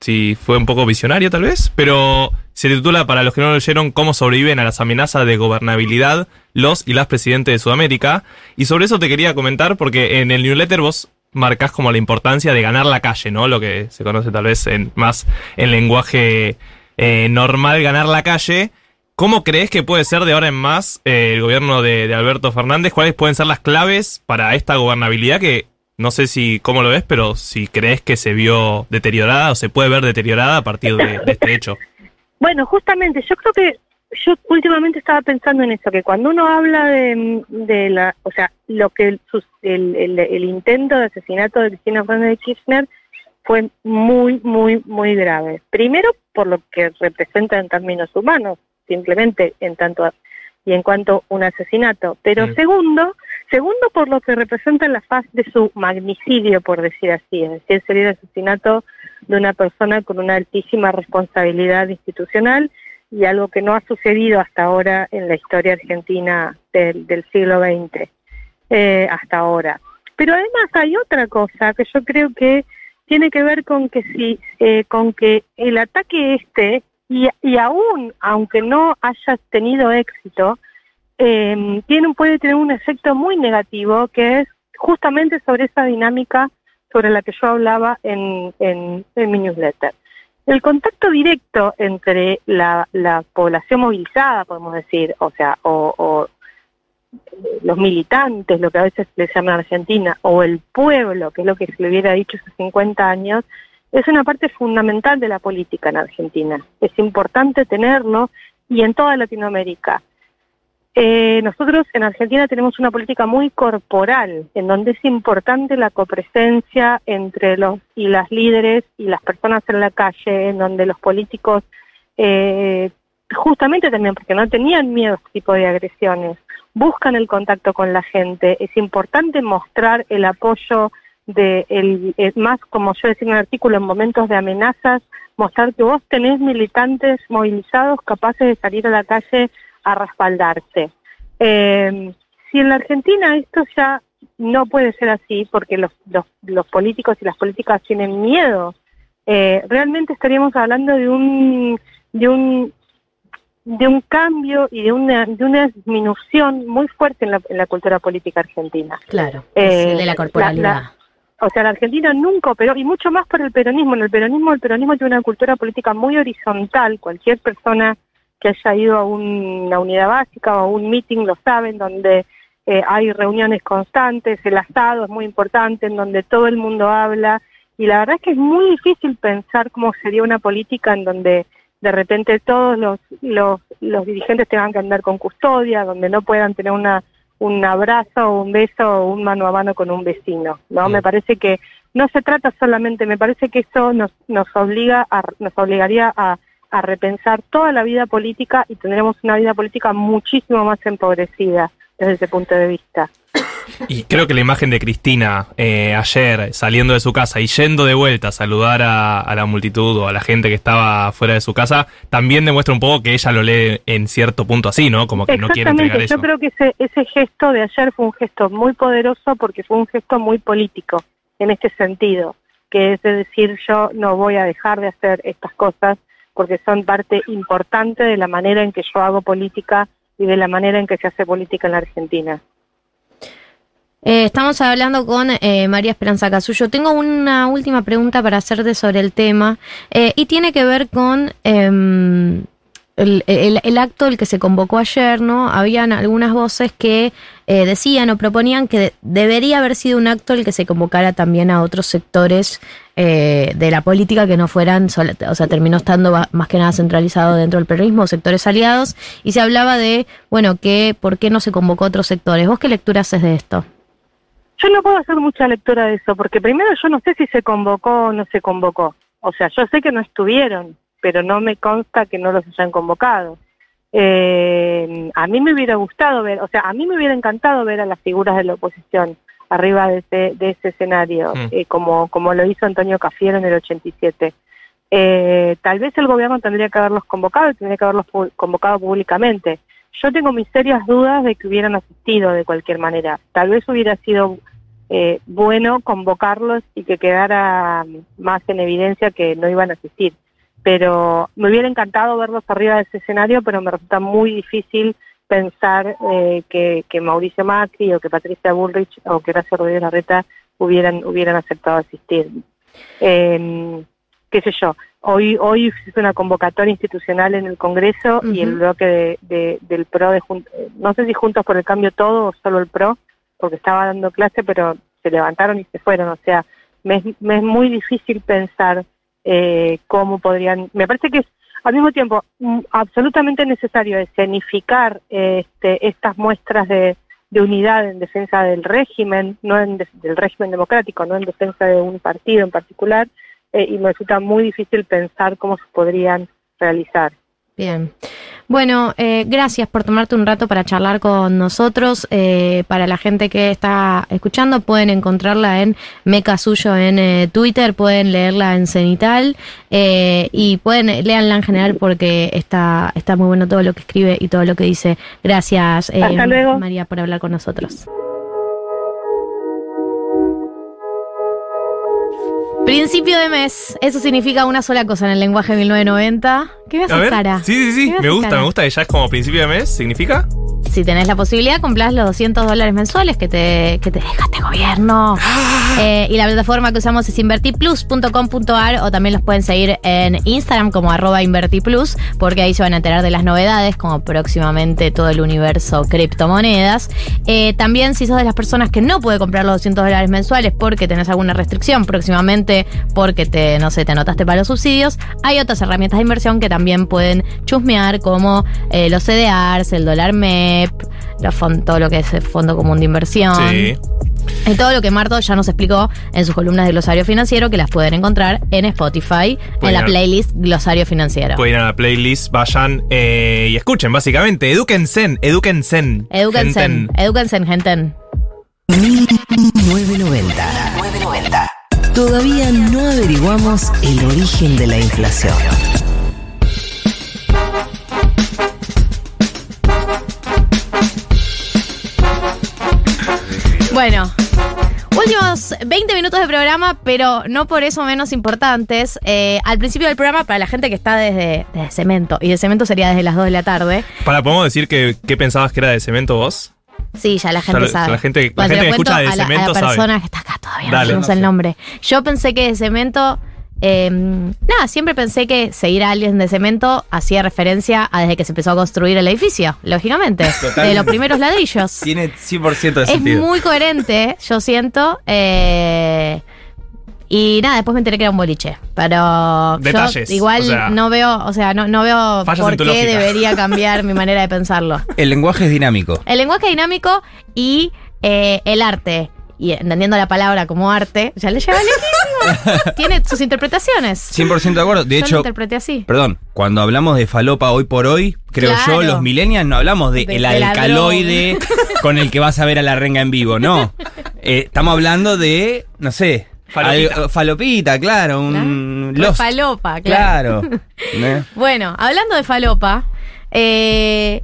si fue un poco visionario tal vez, pero se titula, para los que no lo leyeron, Cómo sobreviven a las amenazas de gobernabilidad los y las presidentes de Sudamérica. Y sobre eso te quería comentar, porque en el newsletter vos marcas como la importancia de ganar la calle, ¿no? Lo que se conoce tal vez en, más en lenguaje eh, normal, ganar la calle. ¿Cómo crees que puede ser de ahora en más eh, el gobierno de, de Alberto Fernández? ¿Cuáles pueden ser las claves para esta gobernabilidad que no sé si cómo lo ves, pero si crees que se vio deteriorada o se puede ver deteriorada a partir de, este hecho. Bueno, justamente, yo creo que yo últimamente estaba pensando en eso, que cuando uno habla de, la, o sea, lo que el, el, intento de asesinato de Cristina Fernández de Kirchner fue muy, muy, muy grave. Primero, por lo que representa en términos humanos, simplemente en tanto y en cuanto un asesinato. Pero segundo, segundo por lo que representa la faz de su magnicidio, por decir así, es decir, sería el asesinato de una persona con una altísima responsabilidad institucional y algo que no ha sucedido hasta ahora en la historia argentina del, del siglo XX, eh, hasta ahora. Pero además hay otra cosa que yo creo que tiene que ver con que si, eh, con que el ataque este y, y aún, aunque no haya tenido éxito, eh, tiene, puede tener un efecto muy negativo que es justamente sobre esa dinámica sobre la que yo hablaba en, en, mi newsletter. El contacto directo entre la, la, población movilizada, podemos decir, o sea, o, o, los militantes, lo que a veces le llaman Argentina, o el pueblo, que es lo que se le hubiera dicho hace 50 años, es una parte fundamental de la política en Argentina. Es importante tenerlo y en toda Latinoamérica. Eh, nosotros en Argentina tenemos una política muy corporal, en donde es importante la copresencia entre los y las líderes y las personas en la calle, en donde los políticos, eh, justamente también porque no tenían miedo a este tipo de agresiones, buscan el contacto con la gente. Es importante mostrar el apoyo de el, eh, más, como yo decía en el artículo, en momentos de amenazas, mostrar que vos tenés militantes movilizados capaces de salir a la calle a respaldarse. Eh, si en la Argentina esto ya no puede ser así, porque los, los, los políticos y las políticas tienen miedo, eh, realmente estaríamos hablando de un, de un de un cambio y de una, de una disminución muy fuerte en la, en la cultura política argentina. Claro, eh, de la corporalidad. o sea, la Argentina nunca operó, y mucho más por el peronismo. En el peronismo, el peronismo tiene una cultura política muy horizontal. Cualquier persona que haya ido a una unidad básica o a un meeting lo saben, donde eh, hay reuniones constantes, el asado es muy importante, en donde todo el mundo habla, y la verdad es que es muy difícil pensar cómo sería una política en donde de repente todos los, los, los dirigentes tengan que andar con custodia, donde no puedan tener una un abrazo o un beso o un mano a mano con un vecino, ¿no? Me parece que no se trata solamente, me parece que esto nos, nos obliga a, nos obligaría a, a repensar toda la vida política y tendremos una vida política muchísimo más empobrecida desde ese punto de vista. Y creo que la imagen de Cristina eh, ayer saliendo de su casa y yendo de vuelta a saludar a, a, la multitud o a la gente que estaba fuera de su casa también demuestra un poco que ella lo lee en cierto punto así, ¿no? Como que no quiere entregar eso. Yo creo que ese, ese gesto de ayer fue un gesto muy poderoso porque fue un gesto muy político en este sentido, que es de decir yo no voy a dejar de hacer estas cosas porque son parte importante de la manera en que yo hago política y de la manera en que se hace política en la Argentina. Eh, estamos hablando con eh, María Esperanza Casullo. Tengo una última pregunta para hacerte sobre el tema eh, y tiene que ver con em, el, el, el, acto el que se convocó ayer, ¿no? Habían algunas voces que eh, decían o proponían que de, debería haber sido un acto el que se convocara también a otros sectores eh, de la política que no fueran, o sea, terminó estando más que nada centralizado dentro del peronismo, sectores aliados, y se hablaba de, bueno, que por qué no se convocó a otros sectores. ¿Vos qué lectura haces de esto? Yo no puedo hacer mucha lectura de eso, porque primero yo no sé si se convocó o no se convocó. O sea, yo sé que no estuvieron, pero no me consta que no los hayan convocado. Eh, a mí me hubiera gustado ver, o sea, a mí me hubiera encantado ver a las figuras de la oposición arriba de ese, de ese escenario, mm. eh, como, como lo hizo Antonio Cafiero en el 87. Eh, tal vez el gobierno tendría que haberlos convocado y tendría que haberlos pu convocado públicamente. Yo tengo mis serias dudas de que hubieran asistido de cualquier manera. Tal vez hubiera sido eh, bueno convocarlos y que quedara más en evidencia que no iban a asistir. Pero me hubiera encantado verlos arriba de ese escenario, pero me resulta muy difícil pensar eh, que, que, Mauricio Macri o que Patricia Bullrich o que Horacio Rodríguez Larreta hubieran, hubieran aceptado asistir. Eh, qué sé yo, hoy hoy hizo una convocatoria institucional en el Congreso uh -huh. y el bloque de, de, del PRO, de no sé si Juntos por el Cambio todo o solo el PRO, porque estaba dando clase, pero se levantaron y se fueron. O sea, me me es muy difícil pensar eh, cómo podrían. Me parece que es al mismo tiempo mm, absolutamente necesario escenificar este, estas muestras de, unidad en defensa del régimen, no en de, del régimen democrático, no en defensa de un partido en particular, eh, y me resulta muy difícil pensar cómo se podrían realizar. Bien. Bueno, eh, gracias por tomarte un rato para charlar con nosotros. Eh, para la gente que está escuchando, pueden encontrarla en Meca Suyo en eh, Twitter, pueden leerla en Cenital eh, y pueden leanla en general porque está, está muy bueno todo lo que escribe y todo lo que dice. Gracias, eh, María, por hablar con nosotros. Principio de mes, eso significa una sola cosa en el lenguaje 1990. ¿Qué me hace cara? Sí, sí, sí, me gusta, cara? me gusta que ya es como principio de mes, ¿significa? Si tenés la posibilidad, comprás los 200 dólares mensuales que te, que te deja este gobierno. Ah. Eh, y la plataforma que usamos es invertiplus.com.ar o también los pueden seguir en Instagram como arroba invertiplus, porque ahí se van a enterar de las novedades, como próximamente todo el universo criptomonedas. Eh, también si sos de las personas que no puede comprar los 200 dólares mensuales porque tenés alguna restricción próximamente, porque te, no sé, te anotaste para los subsidios, hay otras herramientas de inversión que también pueden chusmear como eh, los CDRs, el dólar MEP, la todo lo que es el Fondo Común de Inversión. Sí. Y todo lo que Marto ya nos explicó en sus columnas de Glosario Financiero, que las pueden encontrar en Spotify, en la playlist Glosario Financiero. Pueden ir a la playlist, vayan eh, y escuchen, básicamente. Edúquense, edúquense. Edúquense, edúquense, gente. 990. 990. Todavía no averiguamos el origen de la inflación. Bueno, últimos 20 minutos de programa, pero no por eso menos importantes. Eh, al principio del programa, para la gente que está desde, desde, Cemento, y de Cemento sería desde las 2 de la tarde. Para, ¿podemos decir que qué pensabas que era de Cemento vos? Sí, ya la gente sabe. La gente, la gente que escucha de a la, Cemento a la persona sabe. que está acá todavía, Dale, no, no el nombre. Yo pensé que de Cemento eh, nada, siempre pensé que seguir a alguien de cemento hacía referencia a desde que se empezó a construir el edificio, lógicamente. De Totalmente. los primeros ladrillos. Tiene 100% de Es sentido. muy coherente, yo siento. eh, y nada, después me enteré que era un boliche. Pero Detalles, yo igual o sea- no veo, o sea, no, no veo por qué lógica. debería cambiar mi manera de pensarlo. El lenguaje es dinámico. El lenguaje dinámico y eh, el arte. Y entendiendo la palabra como arte, ya le lleva lejísimo. Tiene sus interpretaciones. 100% de acuerdo. De Yo lo hecho, interpreté así. perdón, cuando hablamos de falopa hoy por hoy, creo Claro. yo, los millennials no hablamos de, De- el de la alcaloide con el que vas a ver a la renga en vivo, no. Eh, estamos hablando de, no sé, Falopita. algo- falopita, claro, un Pues Lost. falopa, claro. Claro. ¿eh? Bueno, hablando de falopa, eh,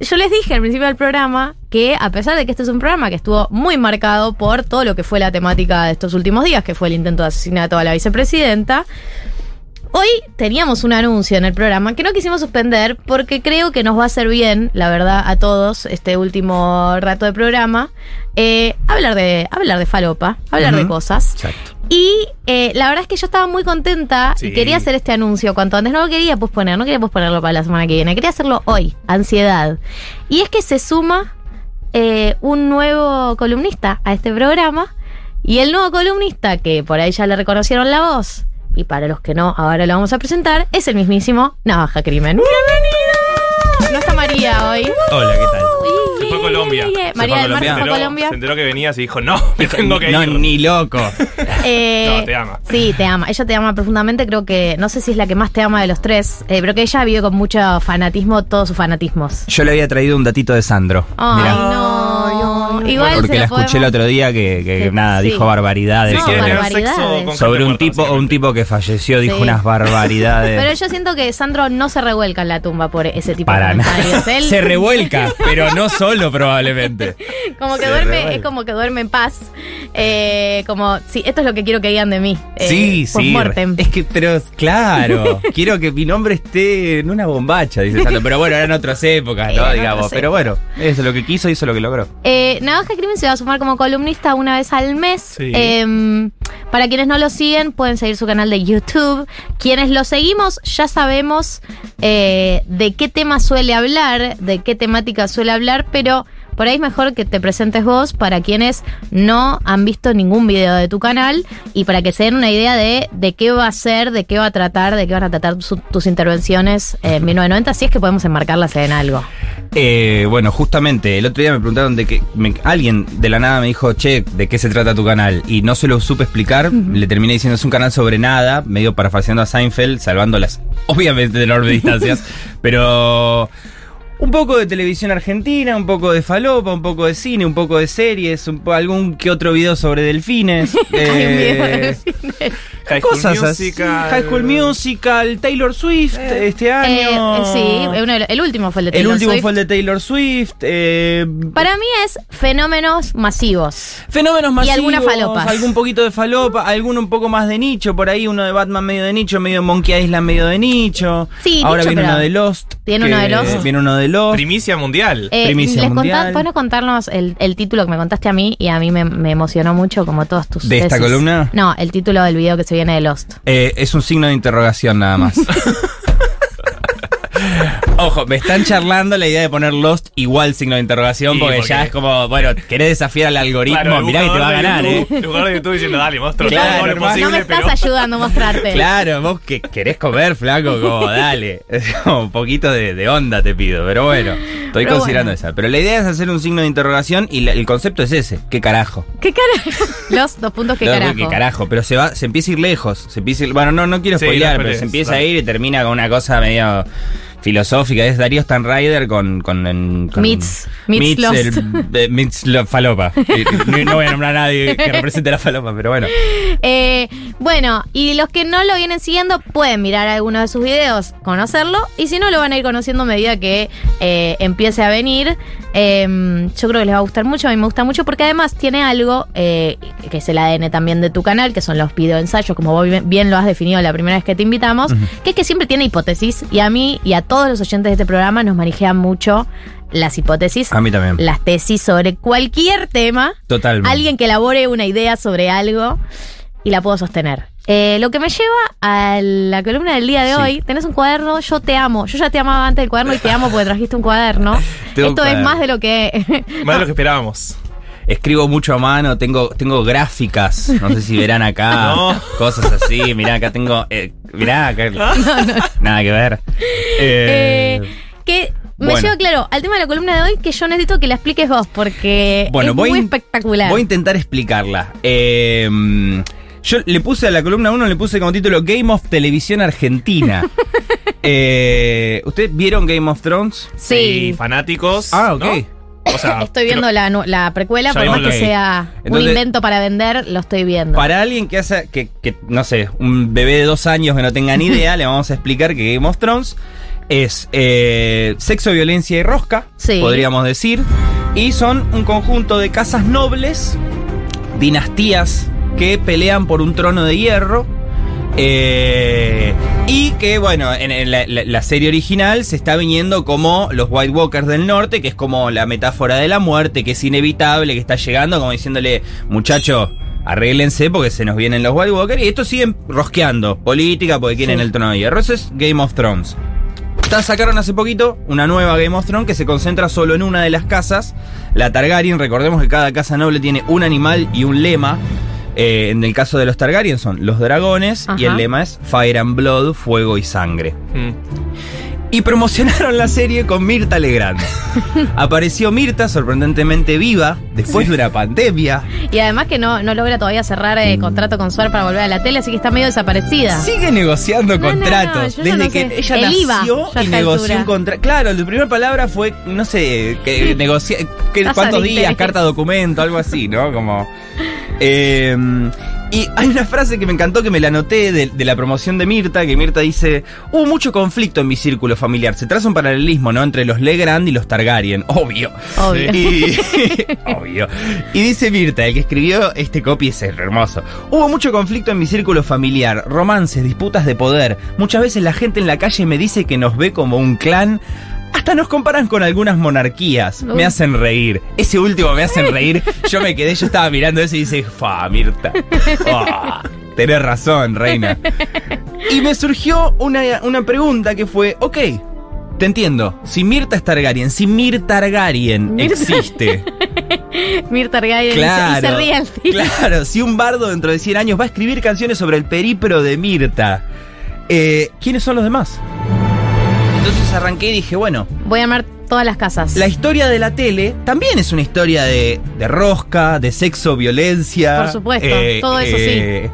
yo les dije al principio del programa que a pesar de que este es un programa que estuvo muy marcado por todo lo que fue la temática de estos últimos días, que fue el intento de asesinato a la vicepresidenta, hoy teníamos un anuncio en el programa que no quisimos suspender porque creo que nos va a hacer bien, la verdad, a todos este último rato de programa, eh, hablar de hablar de falopa, hablar de cosas. Exacto. Y eh, la verdad es que yo estaba muy contenta y quería hacer este anuncio cuanto antes. No lo quería posponer, no quería posponerlo para la semana que viene. Quería hacerlo hoy, ansiedad. Y es que se suma eh, un nuevo columnista a este programa. Y el nuevo columnista, que por ahí ya le reconocieron la voz, y para los que no, ahora lo vamos a presentar, es el mismísimo Navaja Crimen. ¡Bienvenido! No está María hoy. Hola, ¿qué tal? Se fue a Colombia. Se María fue a del Mar se Colombia. fue a Se enteró- Colombia. Se enteró que venías y dijo, no, me tengo que No, ir. ni loco. Eh, No, te ama. Sí, te ama. Ella te ama profundamente. Creo que, no sé si es la que más te ama de los tres, eh, pero que ella vive con mucho fanatismo todos sus fanatismos. Yo le había traído un datito de Sandro. Ay, Mirá. no. Igual Porque la escuché el podemos- otro día que, que Sí, nada, sí. dijo barbaridades. No, tener barbaridades. Sobre un muerta, tipo, un básicamente. tipo que falleció, dijo Sí. unas barbaridades. Pero yo siento que Sandro no se revuelca en la tumba por ese tipo Para de nada. comentarios. Él Se revuelca, pero no solo probablemente. como que se duerme, es como que duerme en paz. Eh, como, sí, esto es lo que quiero que digan de mí. eh, sí, sí. Es que, pero claro, quiero que mi nombre esté en una bombacha, dice Sandro. Pero bueno, eran otras épocas, ¿no? Digamos. Pero bueno, eso es lo que quiso, hizo lo que logró. Eh, Navaja Crimen se va a sumar como columnista una vez al mes. Sí. Eh, para quienes no lo siguen, pueden seguir su canal de YouTube. Quienes lo seguimos, ya sabemos eh, de qué tema suele hablar, de qué temática suele hablar, pero por ahí es mejor que te presentes vos para quienes no han visto ningún video de tu canal y para que se den una idea de, de qué va a ser, de qué va a tratar, de qué van a tratar su- tus intervenciones en 1990, si es que podemos enmarcarlas en algo. Eh, bueno, justamente, el otro día me preguntaron de que me- alguien de la nada me dijo, che, ¿de qué se trata tu canal? Y no se lo supe explicar, le terminé diciendo, es un canal sobre nada, medio parafraseando a Seinfeld, salvando las, obviamente, de enormes distancias, pero... Un poco de televisión argentina, un poco de falopa, un poco de cine, un poco de series, un po- algún que otro video sobre delfines. Hay un video de eh, delfines. High School cosas así. Musical. High School Musical, Taylor Swift este año. Eh, sí, uno de los- el último fue el de El Taylor último Swift. fue el de Taylor Swift. eh, Para mí es fenómenos masivos. Fenómenos masivos. algunas falopas. Algún poquito de falopa, alguno un poco más de nicho. Por ahí uno de Batman medio de nicho, medio Monkey Island medio de nicho. Sí, Ahora nicho, viene pero- uno de Lost. Viene uno de Lost. Viene uno de Primicia mundial. Eh, Primicia les mundial. ¿Puedes contarnos el, el título que me contaste a mí? Y a mí me, me emocionó mucho, como todos tus. ¿De esta tesis. columna? No, el título del video que se viene de Lost. Eh, es un signo de interrogación nada más. Ojo, me están charlando la idea de poner Lost igual signo de interrogación, Sí, porque, porque- ya es como, bueno, querés desafiar al algoritmo, Claro, mirá que te va a ganar, eh. El buscador de YouTube diciendo, dale, monstruo, Claro, posible, no me estás pero... ayudando a mostrarte. Claro, vos que querés comer, flaco, como dale. Es como un poquito de, de onda te pido, pero bueno, estoy Pero considerando bueno. esa. Pero la idea es hacer un signo de interrogación y la- el concepto es ese, ¿qué carajo? ¿Qué carajo? Los dos puntos, ¿qué No, carajo? ¿Qué carajo? Pero se va, se empieza a ir lejos. Se empieza a ir- bueno, no, no quiero Sí, spoilear, no pero se empieza dale. a ir y termina con una cosa medio filosófica. Es Darío Stanrider con. con, con Meets- meets el- eh, meets lo- falopa. Y no, no voy a nombrar a nadie que represente la falopa, pero bueno. Eh, bueno, y los que no lo vienen siguiendo pueden mirar algunos de sus videos, conocerlo, y si no lo van a ir conociendo a medida que eh, empiece a venir. Eh, yo creo que les va a gustar mucho, a mí me gusta mucho porque además tiene algo eh, que es el ADN también de tu canal, que son los videoensayos, como vos bien- bien lo has definido la primera vez que te invitamos, que es que siempre tiene hipótesis, y a mí y a todos los oyentes de este programa nos manejan mucho las hipótesis, A mí también. las tesis sobre cualquier tema Totalmente. alguien que elabore una idea sobre algo. y la puedo sostener. Eh, lo que me lleva a la columna del día de Sí. hoy, tenés un cuaderno, yo te amo. Yo ya te amaba antes del cuaderno y te amo porque trajiste un cuaderno. Un Esto es más de lo que... Más de lo que esperábamos. Escribo mucho a mano, tengo, tengo gráficas, no sé si verán acá, No. cosas así, mirá, acá tengo, eh, mirá, acá, nada que ver. Eh, Eh, que me bueno. lleva, claro, al tema de la columna de hoy que yo necesito que la expliques vos porque Bueno, es voy, muy espectacular. voy a intentar explicarla. Eh, yo le puse a la columna 1, le puse como título Game of Televisión Argentina. Eh, ¿Ustedes vieron Game of Thrones? Sí. Y fanáticos. Ah, ok. ¿no? O sea, Estoy viendo la, la precuela, por más que sea un invento para vender, lo estoy viendo. Para alguien que hace, que, que, no sé, un bebé de dos años que no tenga ni idea, le vamos a explicar que Game of Thrones es eh, sexo, violencia y rosca, Sí. podríamos decir. Y son un conjunto de casas nobles, dinastías que pelean por un trono de hierro. Eh, y que, bueno, en, la, la- la serie original se está viniendo como los White Walkers del norte, que es como la metáfora de la muerte, que es inevitable, que está llegando, como diciéndole, muchacho, arréglense porque se nos vienen los White Walkers. Y estos siguen rosqueando política porque quieren Sí. el trono de hierro. Eso es Game of Thrones. Sacaron hace poquito una nueva Game of Thrones que se concentra solo en una de las casas, la Targaryen. Recordemos que cada casa noble tiene un animal y un lema. Eh, en el caso de los Targaryen son los dragones y el lema es Fire and Blood, fuego y sangre. mm. Y promocionaron la serie con Mirta Legrand. Apareció Mirta sorprendentemente viva después de una pandemia. Y además que no, no logra todavía cerrar eh, contrato con Suar para volver a la tele, así que está medio desaparecida. Sigue negociando No, contratos. no, desde que sé. ella El nació y negoció un contrato. Claro, la primera palabra fue, no sé, que negocia, que Tasa cuántos días, carta documento, algo así, ¿no? Como. eh, y hay una frase que me encantó que me la anoté de, de la promoción de Mirta, que Mirta dice, hubo mucho conflicto en mi círculo familiar. Se traza un paralelismo, ¿no? Entre los Legrand y los Targaryen. Obvio. Obvio. Y, obvio. Y dice Mirta, el que escribió este copy es hermoso. Hubo mucho conflicto en mi círculo familiar, romances, disputas de poder. Muchas veces la gente en la calle me dice que nos ve como un clan. Hasta nos comparan con algunas monarquías. Me hacen reír. Ese último me hacen reír. Yo me quedé, yo estaba mirando eso y dice, fa, Mirta. Ah, tenés razón, reina. Y me surgió una, una pregunta que fue, ok, te entiendo. Si Mirta es Targaryen, si Mir Targaryen Mirta- existe. Mirta Targaryen y Claro, se ríe al fin. claro, si un bardo dentro de 100 años va a escribir canciones sobre el periplo de Mirta, eh, ¿quiénes son los demás? Entonces arranqué y dije, bueno, Voy a armar todas las casas. la historia de la tele también es una historia de, de rosca, de sexo, violencia. Por supuesto, todo eso sí.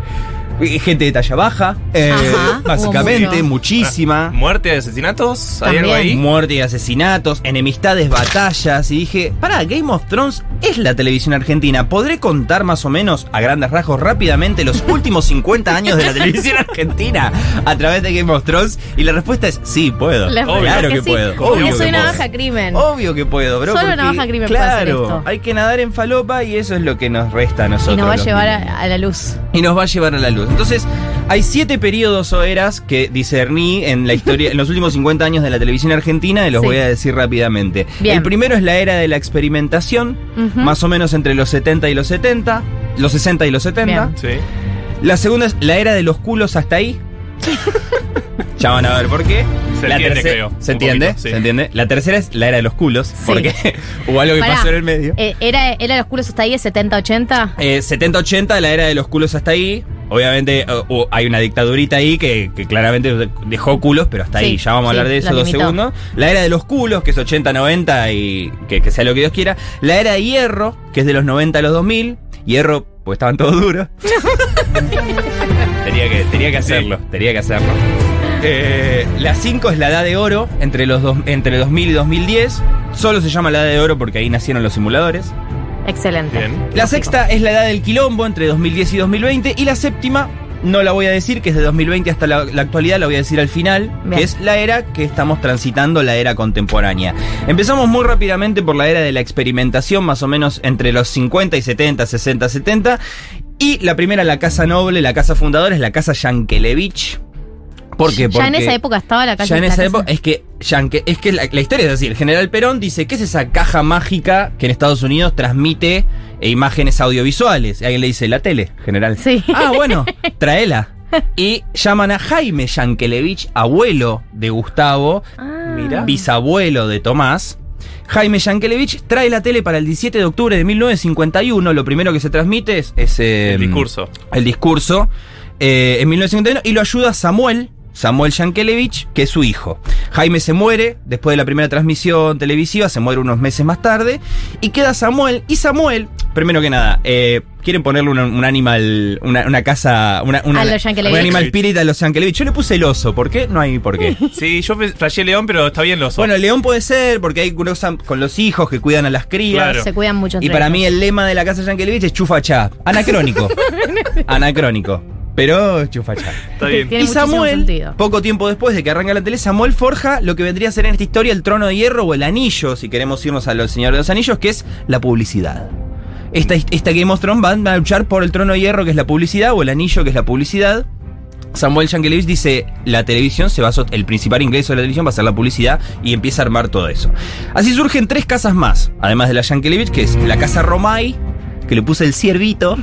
Gente de talla baja, eh, Ajá, básicamente, muchísima. Muerte de asesinatos. ¿Hay algo También. ahí? Muerte y asesinatos, enemistades, batallas. Y dije, pará, Game of Thrones es la televisión argentina. ¿Podré contar más o menos, a grandes rasgos, rápidamente los últimos 50 años de la televisión argentina a través de Game of Thrones? Y la respuesta es sí, puedo. La claro que, sí, puedo. porque Obvio soy que una puedo. baja crimen. Obvio que puedo, bro. Solo baja crimen puede hacer Claro, esto. hay que nadar en falopa y eso es lo que nos resta a nosotros. y nos va a llevar a la luz. y nos va a llevar a la luz. Entonces, hay siete periodos o eras que discerní en la historia, en los últimos 50 años de la televisión argentina, y los Sí. voy a decir rápidamente. Bien. El primero es la era de la experimentación, más o menos entre los 70 y los 70, los 60 y los 70. Sí. La segunda es la era de los culos hasta ahí. ya van a ver por qué. Se La entiende, creo, ¿Se entiende? poquito, sí. ¿Se entiende? La tercera es la era de los culos, porque hubo algo que Pará, pasó en el medio. eh, ¿Era, ¿Era los culos hasta ahí, 70-80? Eh, 70-80, la era de los culos hasta ahí. Obviamente eh, uh, hay una dictadurita ahí que, que claramente dejó culos, pero hasta ahí. Sí, Ya vamos a sí, hablar de eso los dos limitó. segundos. La era de los culos, que es 80-90 y que, que sea lo que Dios quiera. La era de hierro, que es de los 90 a los 2000. Hierro, pues estaban todos duros. tenía, que, tenía que hacerlo, tenía que hacerlo. Eh, la 5 es la edad de oro, entre, los dos, entre 2000 y 2010. Solo se llama la edad de oro porque ahí nacieron los simuladores. Excelente. Bien. La sexta es la edad del quilombo entre 2010 y 2020. Y la séptima, no la voy a decir, que es de 2020 hasta la, la actualidad, la voy a decir al final, Bien. que es la era que estamos transitando, la era contemporánea. Empezamos muy rápidamente por la era de la experimentación, más o menos entre los 50 y 70, 60, 70. Y la primera, la casa noble, la casa fundadora, es la casa Yankelevich. ¿Por qué? Ya en Porque esa época estaba la calle. Ya en esa casa- época, es que, Yankee- es que la, la historia es así. El general Perón dice, ¿qué es esa caja mágica que en Estados Unidos transmite eh, imágenes audiovisuales? Y alguien le dice, la tele, general. Sí. Ah, bueno, tráela. Y llaman a Jaime Yankelevich, abuelo de Gustavo, Ah. bisabuelo de Tomás. Jaime Yankelevich trae la tele para el 17 de octubre de 1951. Lo primero que se transmite es, es, eh, El discurso. El discurso eh, en 1951 y lo ayuda Samuel. Samuel Yankelevich, que es su hijo. Jaime se muere después de la primera transmisión televisiva, se muere unos meses más tarde, y queda Samuel. Y Samuel, primero que nada, eh, quieren ponerle un, un animal, una, una casa, una, una- A los Yankelevich. un animal spirit a los Yankelevich. Yo le puse el oso, ¿por qué? No hay por qué. Sí, yo flashé león, pero está bien los Bueno, el león puede ser porque hay con los hijos que cuidan a las crías. Se cuidan mucho Y para ellos. mí el lema de la casa Yankelevich es chufachá. Anacrónico. Anacrónico. Pero chufachá. Está bien. Tiene y Samuel, sentido. poco tiempo después de que arranca la tele, Samuel forja lo que vendría a ser en esta historia el trono de hierro o el anillo, si queremos irnos a los señores de los anillos, que es la publicidad. Esta, esta Game of Thrones van a luchar por el trono de hierro, que es la publicidad, o el anillo, que es la publicidad. Samuel Yankelevich dice, la televisión se va a el principal ingreso de la televisión va a ser la publicidad y empieza a armar todo eso. Así surgen tres casas más, además de la Yankelevich, que es la casa Romay, que le puse el ciervito,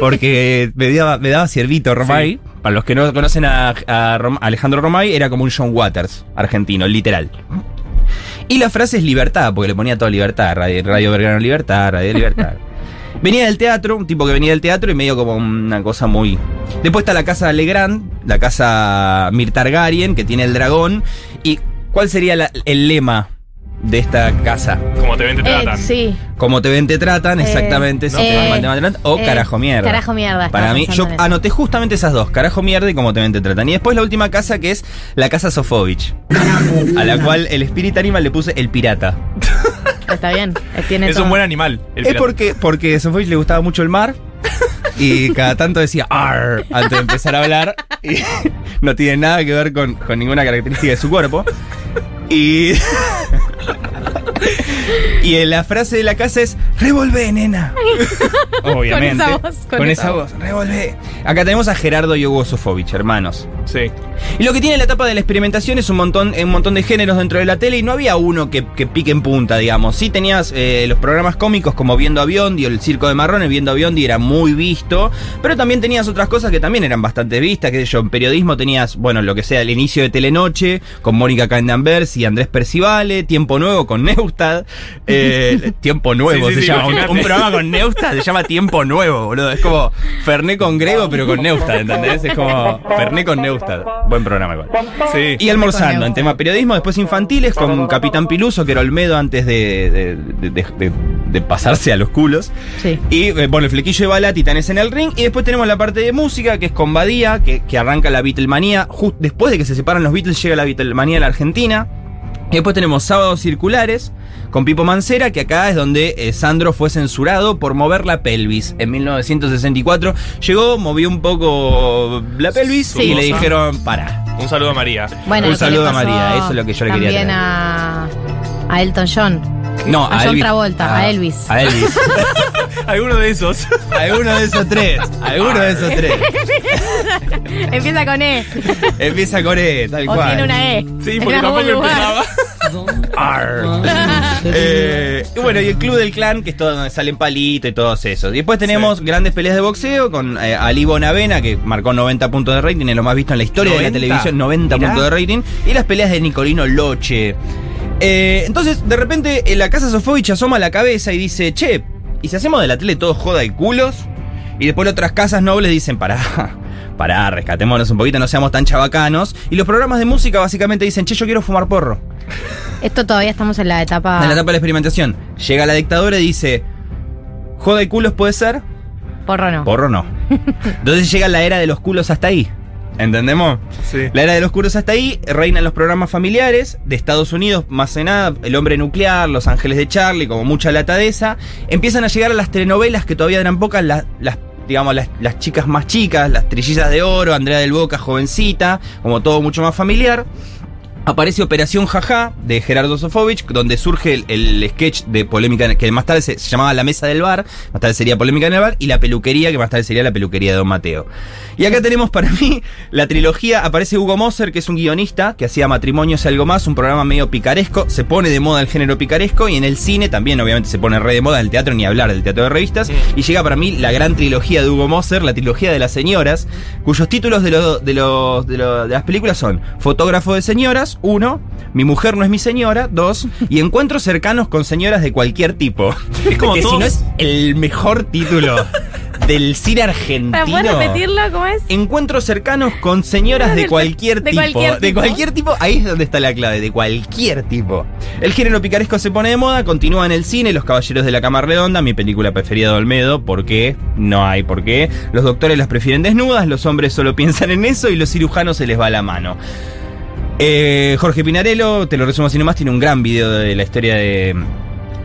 porque me daba, me daba ciervito Romay. Para los que no conocen a, a Rom- a Alejandro Romay, era como un John Waters argentino, literal. Y la frase es libertad, porque le ponía toda libertad, Radio, Radio Belgrano Libertad, Radio Libertad. Venía del teatro, un tipo que venía del teatro y medio como una cosa muy... Después está la casa Legrand, la casa Mirtargarien, que tiene el dragón. ¿Y cuál sería la- el lema de esta casa? Como te ven, te Eh, tratan. sí. Como te ven, te tratan, Eh, exactamente. si eh, te van mal, te van, te tratan, o eh, carajo mierda. carajo mierda, Para mí, yo anoté justamente esas dos, carajo mierda y como te ven, te tratan. Y después la última casa que es la casa Sofovich, a la cual el Spirit Animal le puse el pirata. Está bien. eh, Tiene Es todo. un buen animal. El Es pirata. porque, porque a Sofovich le gustaba mucho el mar. Y cada tanto decía "Arr" antes de empezar a hablar. Y no tiene nada que ver con, con ninguna característica de su cuerpo. Y. Y en la frase de la casa es Revolvé, nena. Obviamente. Con esa voz, con esa voz. Revolvé. Acá tenemos a Gerardo y Hugo Sofovich, hermanos. Sí. Y lo que tiene la etapa de la experimentación es un montón, un montón de géneros dentro de la tele y no había uno que, que pique en punta, digamos. Sí tenías eh, los programas cómicos como Viendo a Biondi o El Circo de Marrones, Viendo a Biondi era muy visto, pero también tenías otras cosas que también eran bastante vistas, sé yo, en periodismo tenías, bueno, lo que sea, el inicio de Telenoche con Mónica Candanvers y Andrés Percivale, Tiempo Nuevo con Neustad, eh, Tiempo Nuevo Sí, sí, se sí, llama, un, un programa con Neustad se llama Tiempo Nuevo, boludo, es como Ferné con Grego pero con Neustad, ¿entendés? Es como Ferné con Neustad, buen programa igual. Sí. Y almorzando en tema periodismo, después infantiles con Capitán Piluso, que era Olmedo antes de, de- pasarse a los culos. Sí. Y eh, bueno, el flequillo de bala, Titanes en el ring. Y después tenemos la parte de música, que es con Badía, que, que arranca la Beatlemanía. Just después de que se separan los Beatles, llega la Beatlemanía a la Argentina. Y después tenemos Sábados Circulares con Pipo Mancera, que acá es donde eh, Sandro fue censurado por mover la pelvis en 1964. Llegó, movió un poco la pelvis y le dijeron, para. Un saludo a María. Bueno, Un saludo a María, eso es lo que yo le quería También traer. a, a Elton John. No, A a, John Elvis. Travolta, a Elvis. A Elvis. Alguno de esos. Alguno de esos tres. Alguno de esos tres. Empieza con E. Empieza con E, tal O cual. tiene una E. Sí, porque tampoco empezaba. Arr. Eh, y bueno, y el Club del Clan, que es todo donde salen palito y todos esos. Y después tenemos grandes peleas de boxeo con eh, Ali Bonavena, que marcó 90 puntos de rating, es lo más visto en la historia de la 90. televisión, 90 Mirá. puntos de rating. Y las peleas de Nicolino Loche. Eh, entonces, de repente, en la casa Sofovich asoma la cabeza y dice, che, ¿y si hacemos de la tele todo joda y culos? Y después otras casas nobles dicen, pará, pará, rescatémonos un poquito, no seamos tan chabacanos. Y los programas de música básicamente dicen, che, yo quiero fumar porro. Esto todavía estamos en la etapa. En la etapa de la experimentación. Llega la dictadura y dice, joda y culos puede ser, Porro no. porro no. Entonces llega la era de los culos hasta ahí. ¿Entendemos? Sí. La era de los culos hasta ahí, reinan los programas familiares de Estados Unidos, más que nada, El Hombre Nuclear, Los Ángeles de Charlie, como mucha lata de esa. Empiezan a llegar a las telenovelas que todavía eran pocas, las, las digamos, las, las chicas más chicas, las trillizas de oro, Andrea del Boca, jovencita, como todo mucho más familiar. Aparece Operación Jaja de Gerardo Sofovich, donde surge el, el sketch de polémica, que más tarde se, llamaba La Mesa del Bar, más tarde sería Polémica en el Bar, y La Peluquería, que más tarde sería La Peluquería de Don Mateo. Y acá tenemos para mí la trilogía, aparece Hugo Moser, que es un guionista, que hacía Matrimonios y algo más, un programa medio picaresco, se pone de moda el género picaresco, y en el cine también obviamente se pone re de moda, en el teatro ni hablar del teatro de revistas, y llega para mí la gran trilogía de Hugo Moser, la trilogía de las señoras, cuyos títulos de, de, de las películas son Fotógrafo de señoras, uno, Mi mujer no es mi señora, dos, y Encuentros cercanos con señoras de cualquier tipo. Es como que si no es el mejor título del cine ¿Para argentino. poder repetirlo? ¿Cómo es? Encuentros cercanos con señoras de De cualquier de tipo. cualquier De tipo. cualquier tipo, ahí es donde está la clave, de cualquier tipo. El género picaresco se pone de moda, continúa en el cine, Los Caballeros de la Cama Redonda, mi película preferida de Olmedo, ¿por qué? No hay por qué. Los doctores las prefieren desnudas, los hombres solo piensan en eso y los cirujanos se les va la mano. Eh, Jorge Pinarello, te lo resumo así nomás, tiene un gran video de la historia de,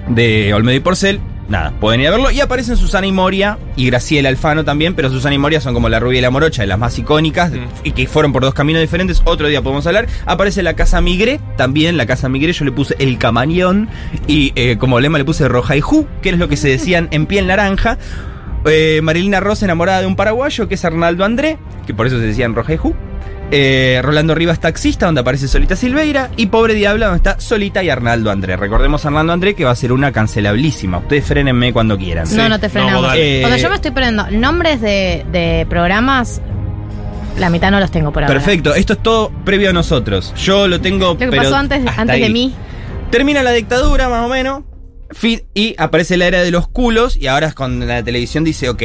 de Olmedo y Porcel. Nada, pueden ir a verlo. Y aparecen Susana y Moria y Graciela Alfano también, pero Susana y Moria son como la rubia y la morocha, de las más icónicas, y que fueron por dos caminos diferentes. Otro día podemos hablar. Aparece la Casa Migre, también la Casa Migre, yo le puse el camañón, y eh, como lema le puse roja y ju, que es lo que se decían en piel naranja. Eh, Marilina Rosa enamorada de un paraguayo, que es Arnaldo André, que por eso se decían roja y ju. Eh, Rolando Rivas Taxista, donde aparece Solita Silveira. Y Pobre Diabla, donde está Solita y Arnaldo André. Recordemos a Arnaldo André que va a ser una cancelablísima. Ustedes frénenme cuando quieran. no, no te frenamos. Eh, Cuando yo me estoy poniendo nombres de, de programas, la mitad no los tengo por ahora. Perfecto, esto es todo previo a nosotros. Yo lo tengo. Lo que pero pasó antes, hasta antes de mí. Termina la dictadura, más o menos. Fin, y aparece la era de los culos. Y ahora es cuando la televisión dice, ok.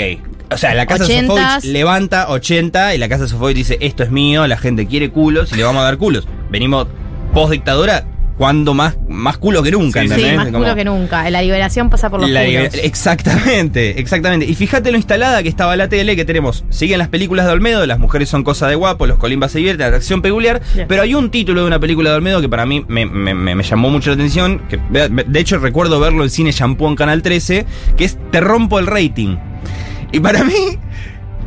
O sea, la casa. Sofovich levanta 80 y la casa Sofovich dice, esto es mío, la gente quiere culos y le vamos a dar culos. Venimos post dictadura, cuando más, más culo que nunca, Sí, ¿entendés? más Como- culo que nunca. La liberación pasa por los la- culos. exactamente, exactamente. Y fíjate lo instalada que estaba la tele, que tenemos, siguen las películas de Olmedo, las mujeres son cosa de guapo, los colimbas se divierten, la acción peculiar, pero hay un título de una película de Olmedo que para mí me, me- me- me llamó mucho la atención, que de hecho recuerdo verlo en cine Shampoo en Canal 13, que es Te rompo el rating. Y para mí,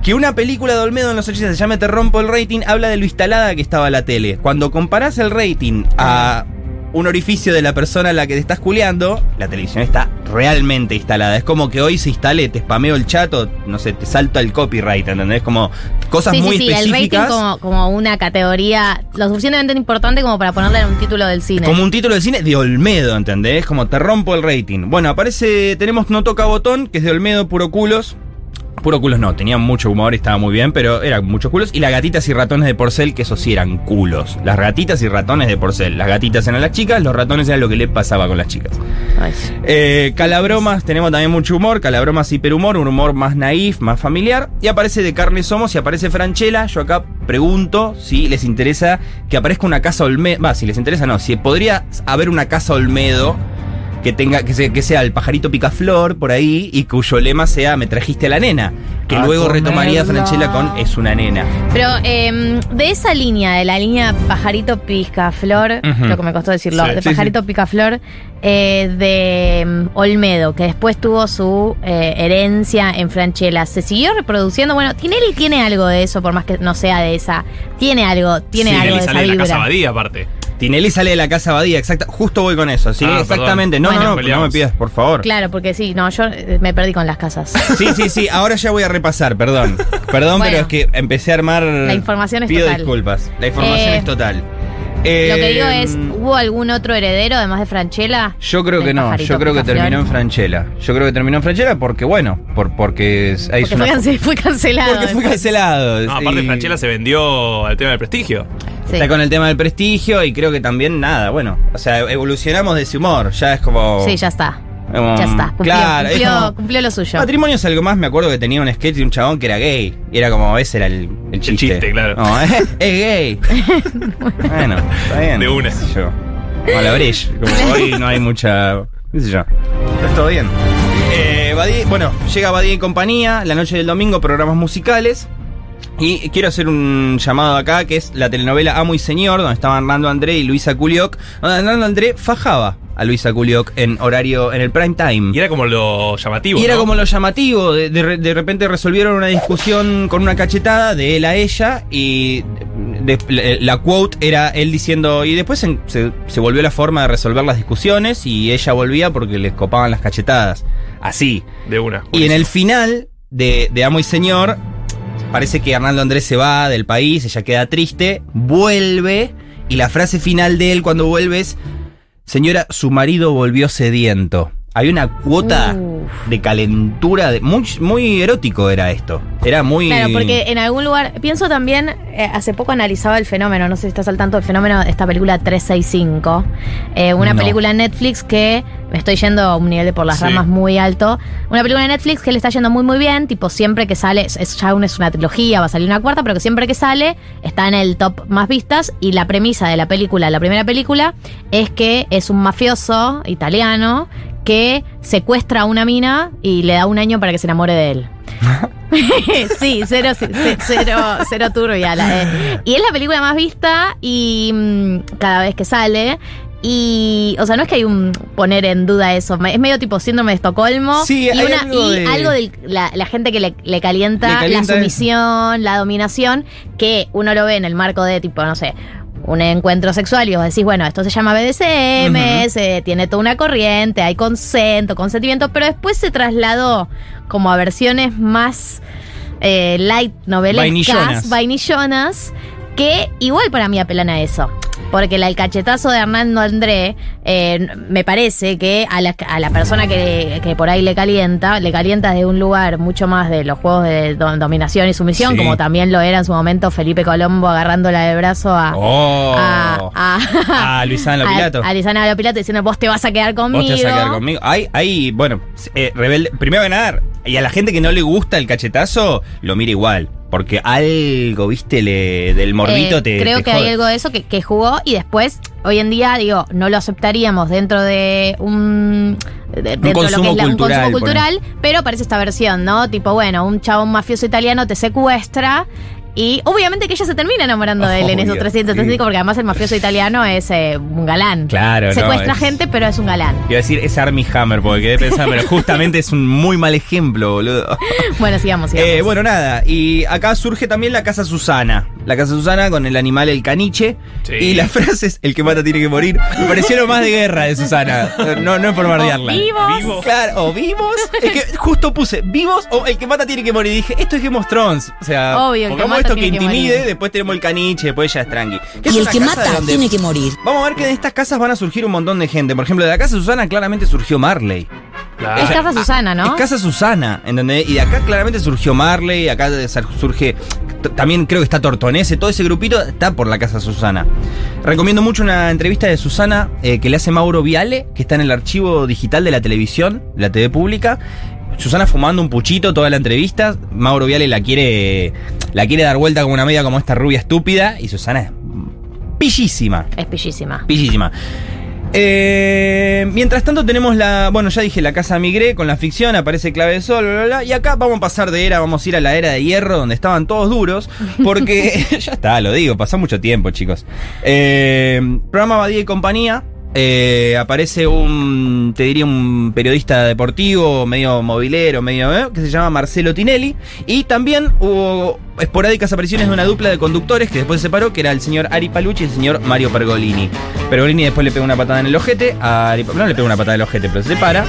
que una película de Olmedo en los 80 se llame Te rompo el rating, habla de lo instalada que estaba la tele. Cuando comparás el rating a un orificio de la persona a la que te estás culeando, la televisión está realmente instalada. Es como que hoy se instale, te spameo el chat o, no sé, te salta el copyright, ¿entendés? Como cosas sí, muy sí, sí, el rating específicas. como, como una categoría lo suficientemente importante como para ponerle en un título del cine. Como un título de cine de Olmedo, ¿entendés? Como te rompo el rating. Bueno, aparece, tenemos No Toca Botón, que es de Olmedo, puro culos. Puro culos no, tenía mucho humor y estaba muy bien, pero eran muchos culos. Y las gatitas y ratones de porcel, que eso sí eran culos. Las gatitas y ratones de porcel. Las gatitas eran las chicas, los ratones eran lo que le pasaba con las chicas. Eh, calabromas, tenemos también mucho humor. Calabromas hiperhumor, un humor más naif, más familiar. Y aparece de carne somos y aparece Franchella. Yo acá pregunto si les interesa que aparezca una casa Olmedo. Va, si les interesa, no. Si podría haber una casa Olmedo que tenga que sea, que sea el pajarito picaflor por ahí y cuyo lema sea me trajiste a la nena. Que A luego retomaría. Franchella con es una nena. Pero em, de esa línea, de la línea Pajarito Picaflor, Ujú. lo que me costó decirlo, Sí, de sí, Pajarito Picaflor, eh, de em, Olmedo, que después tuvo su eh, herencia en Franchella, se siguió reproduciendo. Bueno, Tinelli tiene algo de eso, por más que no sea de esa. Tiene algo, tiene Sí, algo de esa la casa Badía, aparte. Tinelli sale de la casa Badía, exacta. Justo voy con eso, sí, Ah, perdón. exactamente. No, Bueno. no, no, no me pidas, por favor. Claro, porque sí, no, yo eh, me perdí con las casas. Sí, sí, sí, ahora ya voy a repasar, perdón. Perdón, Bueno. pero es que empecé a armar. La información es Pido total. disculpas. La información Eh, es total. Lo que digo es, ¿hubo algún otro heredero además de Franchella? Yo creo que no, yo creo que terminó en Franchella. Yo creo que terminó en Franchella porque, bueno, por, porque hay Porque una- fue, cance- fue cancelado. Porque fue cancelado. No, aparte, Y Franchella se vendió al tema del prestigio. Sí. Está con el tema del prestigio y creo que también nada, bueno. O sea, evolucionamos de ese humor. Ya es como. Sí, ya está. Ya está. Cumplió, claro, cumplió, como- cumplió lo suyo. Matrimonio es algo más, me acuerdo que tenía un sketch de un chabón que era gay. Y era como, ese era el, el chiste. chiste, claro. No, es, es gay. bueno, está bien. De una. yo. Como la. Como hoy no hay mucha. qué sé yo. Está todo bien. Eh, bueno, llega Badía y compañía, la noche del domingo, programas musicales. Y quiero hacer un llamado acá, que es la telenovela Amo y Señor, donde estaban Hernando André y Luisa Culioc, donde Hernando André fajaba. A Luisa Culioc en horario, en el prime time. Y era como lo llamativo. Y era ¿no? como lo llamativo, de, de re- de repente resolvieron una discusión con una cachetada de él a ella y de- la, quote era él diciendo, y después se, se- se volvió la forma de resolver las discusiones y ella volvía porque les copaban las cachetadas. Así. De una. Y en el final de, de Amo y Señor, parece que Arnaldo Andrés se va del país, ella queda triste, vuelve, y la frase final de él cuando vuelve es, señora, su marido volvió sediento. Hay una cuota de calentura, de, muy, muy erótico era esto. Era muy... Claro, porque en algún lugar, pienso también, eh, hace poco analizaba el fenómeno, no sé si estás al tanto del fenómeno de esta película 365, eh, una No. película en Netflix que me estoy yendo a un nivel de por las Sí. ramas muy alto, una película de Netflix que le está yendo muy muy bien, tipo siempre que sale, es- es ya una, es una trilogía, va a salir una cuarta, pero que siempre que sale está en el top más vistas y la premisa de la película, la primera película, es que es un mafioso italiano que secuestra a una mina y le da un año para que se enamore de él. sí, cero, cero, cero turbia. la- eh. Y es la película más vista y mm, cada vez que sale. Y, o sea, no es que hay un poner en duda eso, es medio tipo síndrome de Estocolmo. Sí, y hay una- algo y de- algo de la, la gente que le, le calienta, Le calienta la sumisión, la dominación, que uno lo ve en el marco de tipo, no sé, un encuentro sexual y vos decís, bueno, esto se llama BDSM, se tiene toda una corriente, hay consento, consentimiento, pero después se trasladó como a versiones más eh, light novelescas, Vainillonas. vainillonas, que igual para mí apelan a eso. Porque el cachetazo de Hernando André, eh, me parece que a la, a la persona que, que por ahí le calienta, le calienta de un lugar mucho más de los juegos de do- dominación y sumisión, Sí. como también lo era en su momento Felipe Colombo agarrándola de brazo a, Oh. a, a- a Luisana Lopilato. A, Luisana Lopilato diciendo, vos te vas a quedar conmigo. Vos te vas a quedar conmigo. Hay, hay, bueno, eh, rebelde. Primero que nada, y a la gente que no le gusta el cachetazo, lo mira igual. Porque algo, viste, le, del morbito Eh, te. Creo te que jode. hay algo de eso que, que jugó y después, hoy en día, digo, no lo aceptaríamos dentro de un. de- dentro de lo que consumo es la- un cultural, consumo cultural, pero aparece esta versión, ¿no? Tipo, bueno, un chabón mafioso italiano te secuestra. Y obviamente que ella se termina enamorando de él en esos Obvio, 335, porque además el mafioso italiano es eh, un galán. Claro, no, Secuestra es- gente, pero es un galán. Iba a decir, es Armie Hammer, porque quedé pensando, pero justamente es un muy mal ejemplo, boludo. Bueno, sigamos, sigamos. Eh, bueno, nada, y acá surge también la Casa Susana. La Casa Susana con el animal el caniche. Y la frase es, el que mata tiene que morir. Me pareció lo más de guerra de Susana. No, no es por bardearla. O vivos. Claro, o vivos. Es que justo puse vivos o el que mata tiene que morir. Y dije, esto es Game of Thrones. O sea, Obvio, el que mata esto que intimide, después tenemos el caniche, después ya es tranqui. Y el que mata tiene que morir. Vamos a ver que de estas casas van a surgir un montón de gente. Por ejemplo, de la Casa Susana claramente surgió Marley. Es Casa Susana, ¿no? Es Casa Susana, ¿entendés? Y de acá claramente surgió Marley, acá surge. También creo que está Tortonese, todo ese grupito está por la Casa Susana. Recomiendo mucho una entrevista de Susana eh, que le hace Mauro Viale, que está en el archivo digital de la televisión, la TV pública. Susana fumando un puchito toda la entrevista. Mauro Viale la quiere. La quiere dar vuelta como una media como esta rubia estúpida. Y Susana es pillísima. Es pillísima. Pillísima. Eh, mientras tanto tenemos la, bueno ya dije, la casa Migré con la ficción, aparece Clave de Sol, bla, bla, bla, y acá vamos a pasar de era, vamos a ir a la era de hierro donde estaban todos duros, porque ya está, lo digo, pasó mucho tiempo chicos. Eh, programa Badía y compañía, eh, aparece un, te diría un periodista deportivo, medio movilero, medio, eh, que se llama Marcelo Tinelli, y también hubo esporádicas apariciones de una dupla de conductores que después se separó, que era el señor Ari Palucci y el señor Mario Pergolini. Pergolini después le pega una patada en el ojete, a Ari, no le pega una patada en el ojete, pero se separa.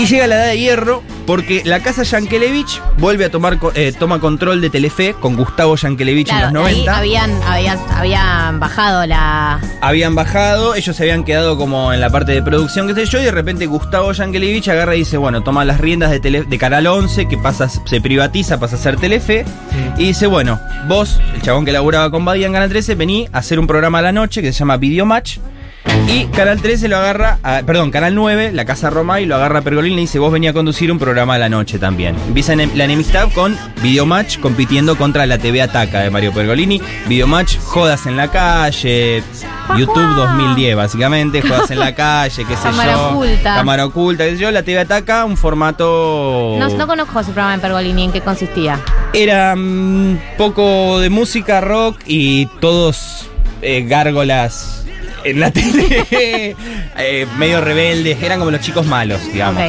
Y llega la edad de hierro porque la casa Yankelevich vuelve a tomar eh, toma control de Telefe con Gustavo Yankelevich Claro, en los ahí 90. habían, habían, habían bajado la. Habían bajado, ellos se habían quedado como en la parte de producción, qué sé yo, y de repente Gustavo Yankelevich agarra y dice, bueno, toma las riendas de, Tele- de Canal 11, que pasa, se privatiza, pasa a ser Telefe, y dice, bueno, vos, el chabón que laburaba con Badía en Canal 13, vení a hacer un programa a la noche que se llama Video Match, y Canal 13 lo agarra, a- perdón, Canal 9, la Casa Roma, y lo agarra a Pergolini y le dice, vos venía a conducir un programa a la noche también. Empieza la enemistad con Videomatch compitiendo contra la TV Ataca de Mario Pergolini. Videomatch, jodas en la calle, YouTube 2010 básicamente, jodas en la calle, qué sé Cámara yo. oculta. Cámara oculta, qué sé yo. La TV Ataca, un formato... No, no conozco ese programa de Pergolini, ¿en qué consistía? Era un poco de música rock y todos eh, gárgolas en la tele, eh, medio rebeldes, eran como los chicos malos, digamos.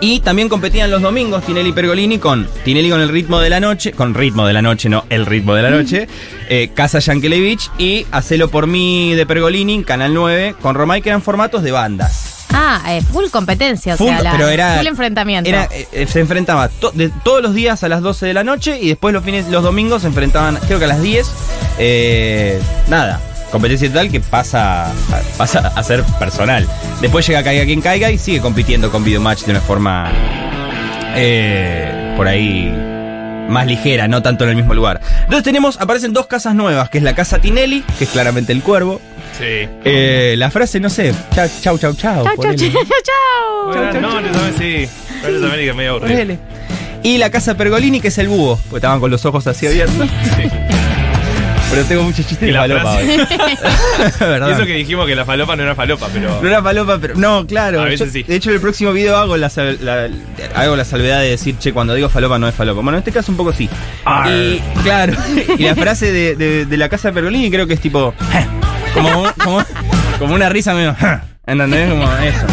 Y también competían los domingos Tinelli y Pergolini con Tinelli con el ritmo de la noche, con ritmo de la noche, no el ritmo de la noche, eh, Casa Yankelevich y Hacelo por mí de Pergolini, Canal 9, con Romay, que eran formatos de bandas. Ah, eh, full competencia, o Full, sea, la- pero era- full enfrentamiento. Era, eh, eh, se enfrentaba to- de- todos los días a las 12 de la noche y después los fines, los domingos se enfrentaban, creo que a las 10. Eh, nada, competencia total que pasa, a- pasa a ser personal. Después llega Caiga quien caiga y sigue compitiendo con Videomatch de una forma eh, por ahí más ligera, no tanto en el mismo lugar. Entonces tenemos, aparecen dos casas nuevas, que es la casa Tinelli, que es claramente el cuervo. Sí. Eh, la frase, no sé, chau, chau, chau, chau. Chau, chau, chau, chau. Bueno, no, no sabes sí. Pero América medio aburrido. Y la casa Pergolini, que es el búho, porque estaban con los ojos así abiertos. Pero tengo muchos chistes de la falopa hoy. Eso que dijimos que la falopa no era falopa, pero. No era falopa, pero. No, claro. A veces Yo- sí. De hecho, en el próximo video hago la, sal- la- hago la salvedad de decir, che, cuando digo falopa no es falopa. Bueno, en este caso un poco sí. Arr. Y claro. Y la frase de, de- de la casa Pergolini creo que es tipo. Como, como, como una risa medio. ¿Entendés? Como eso.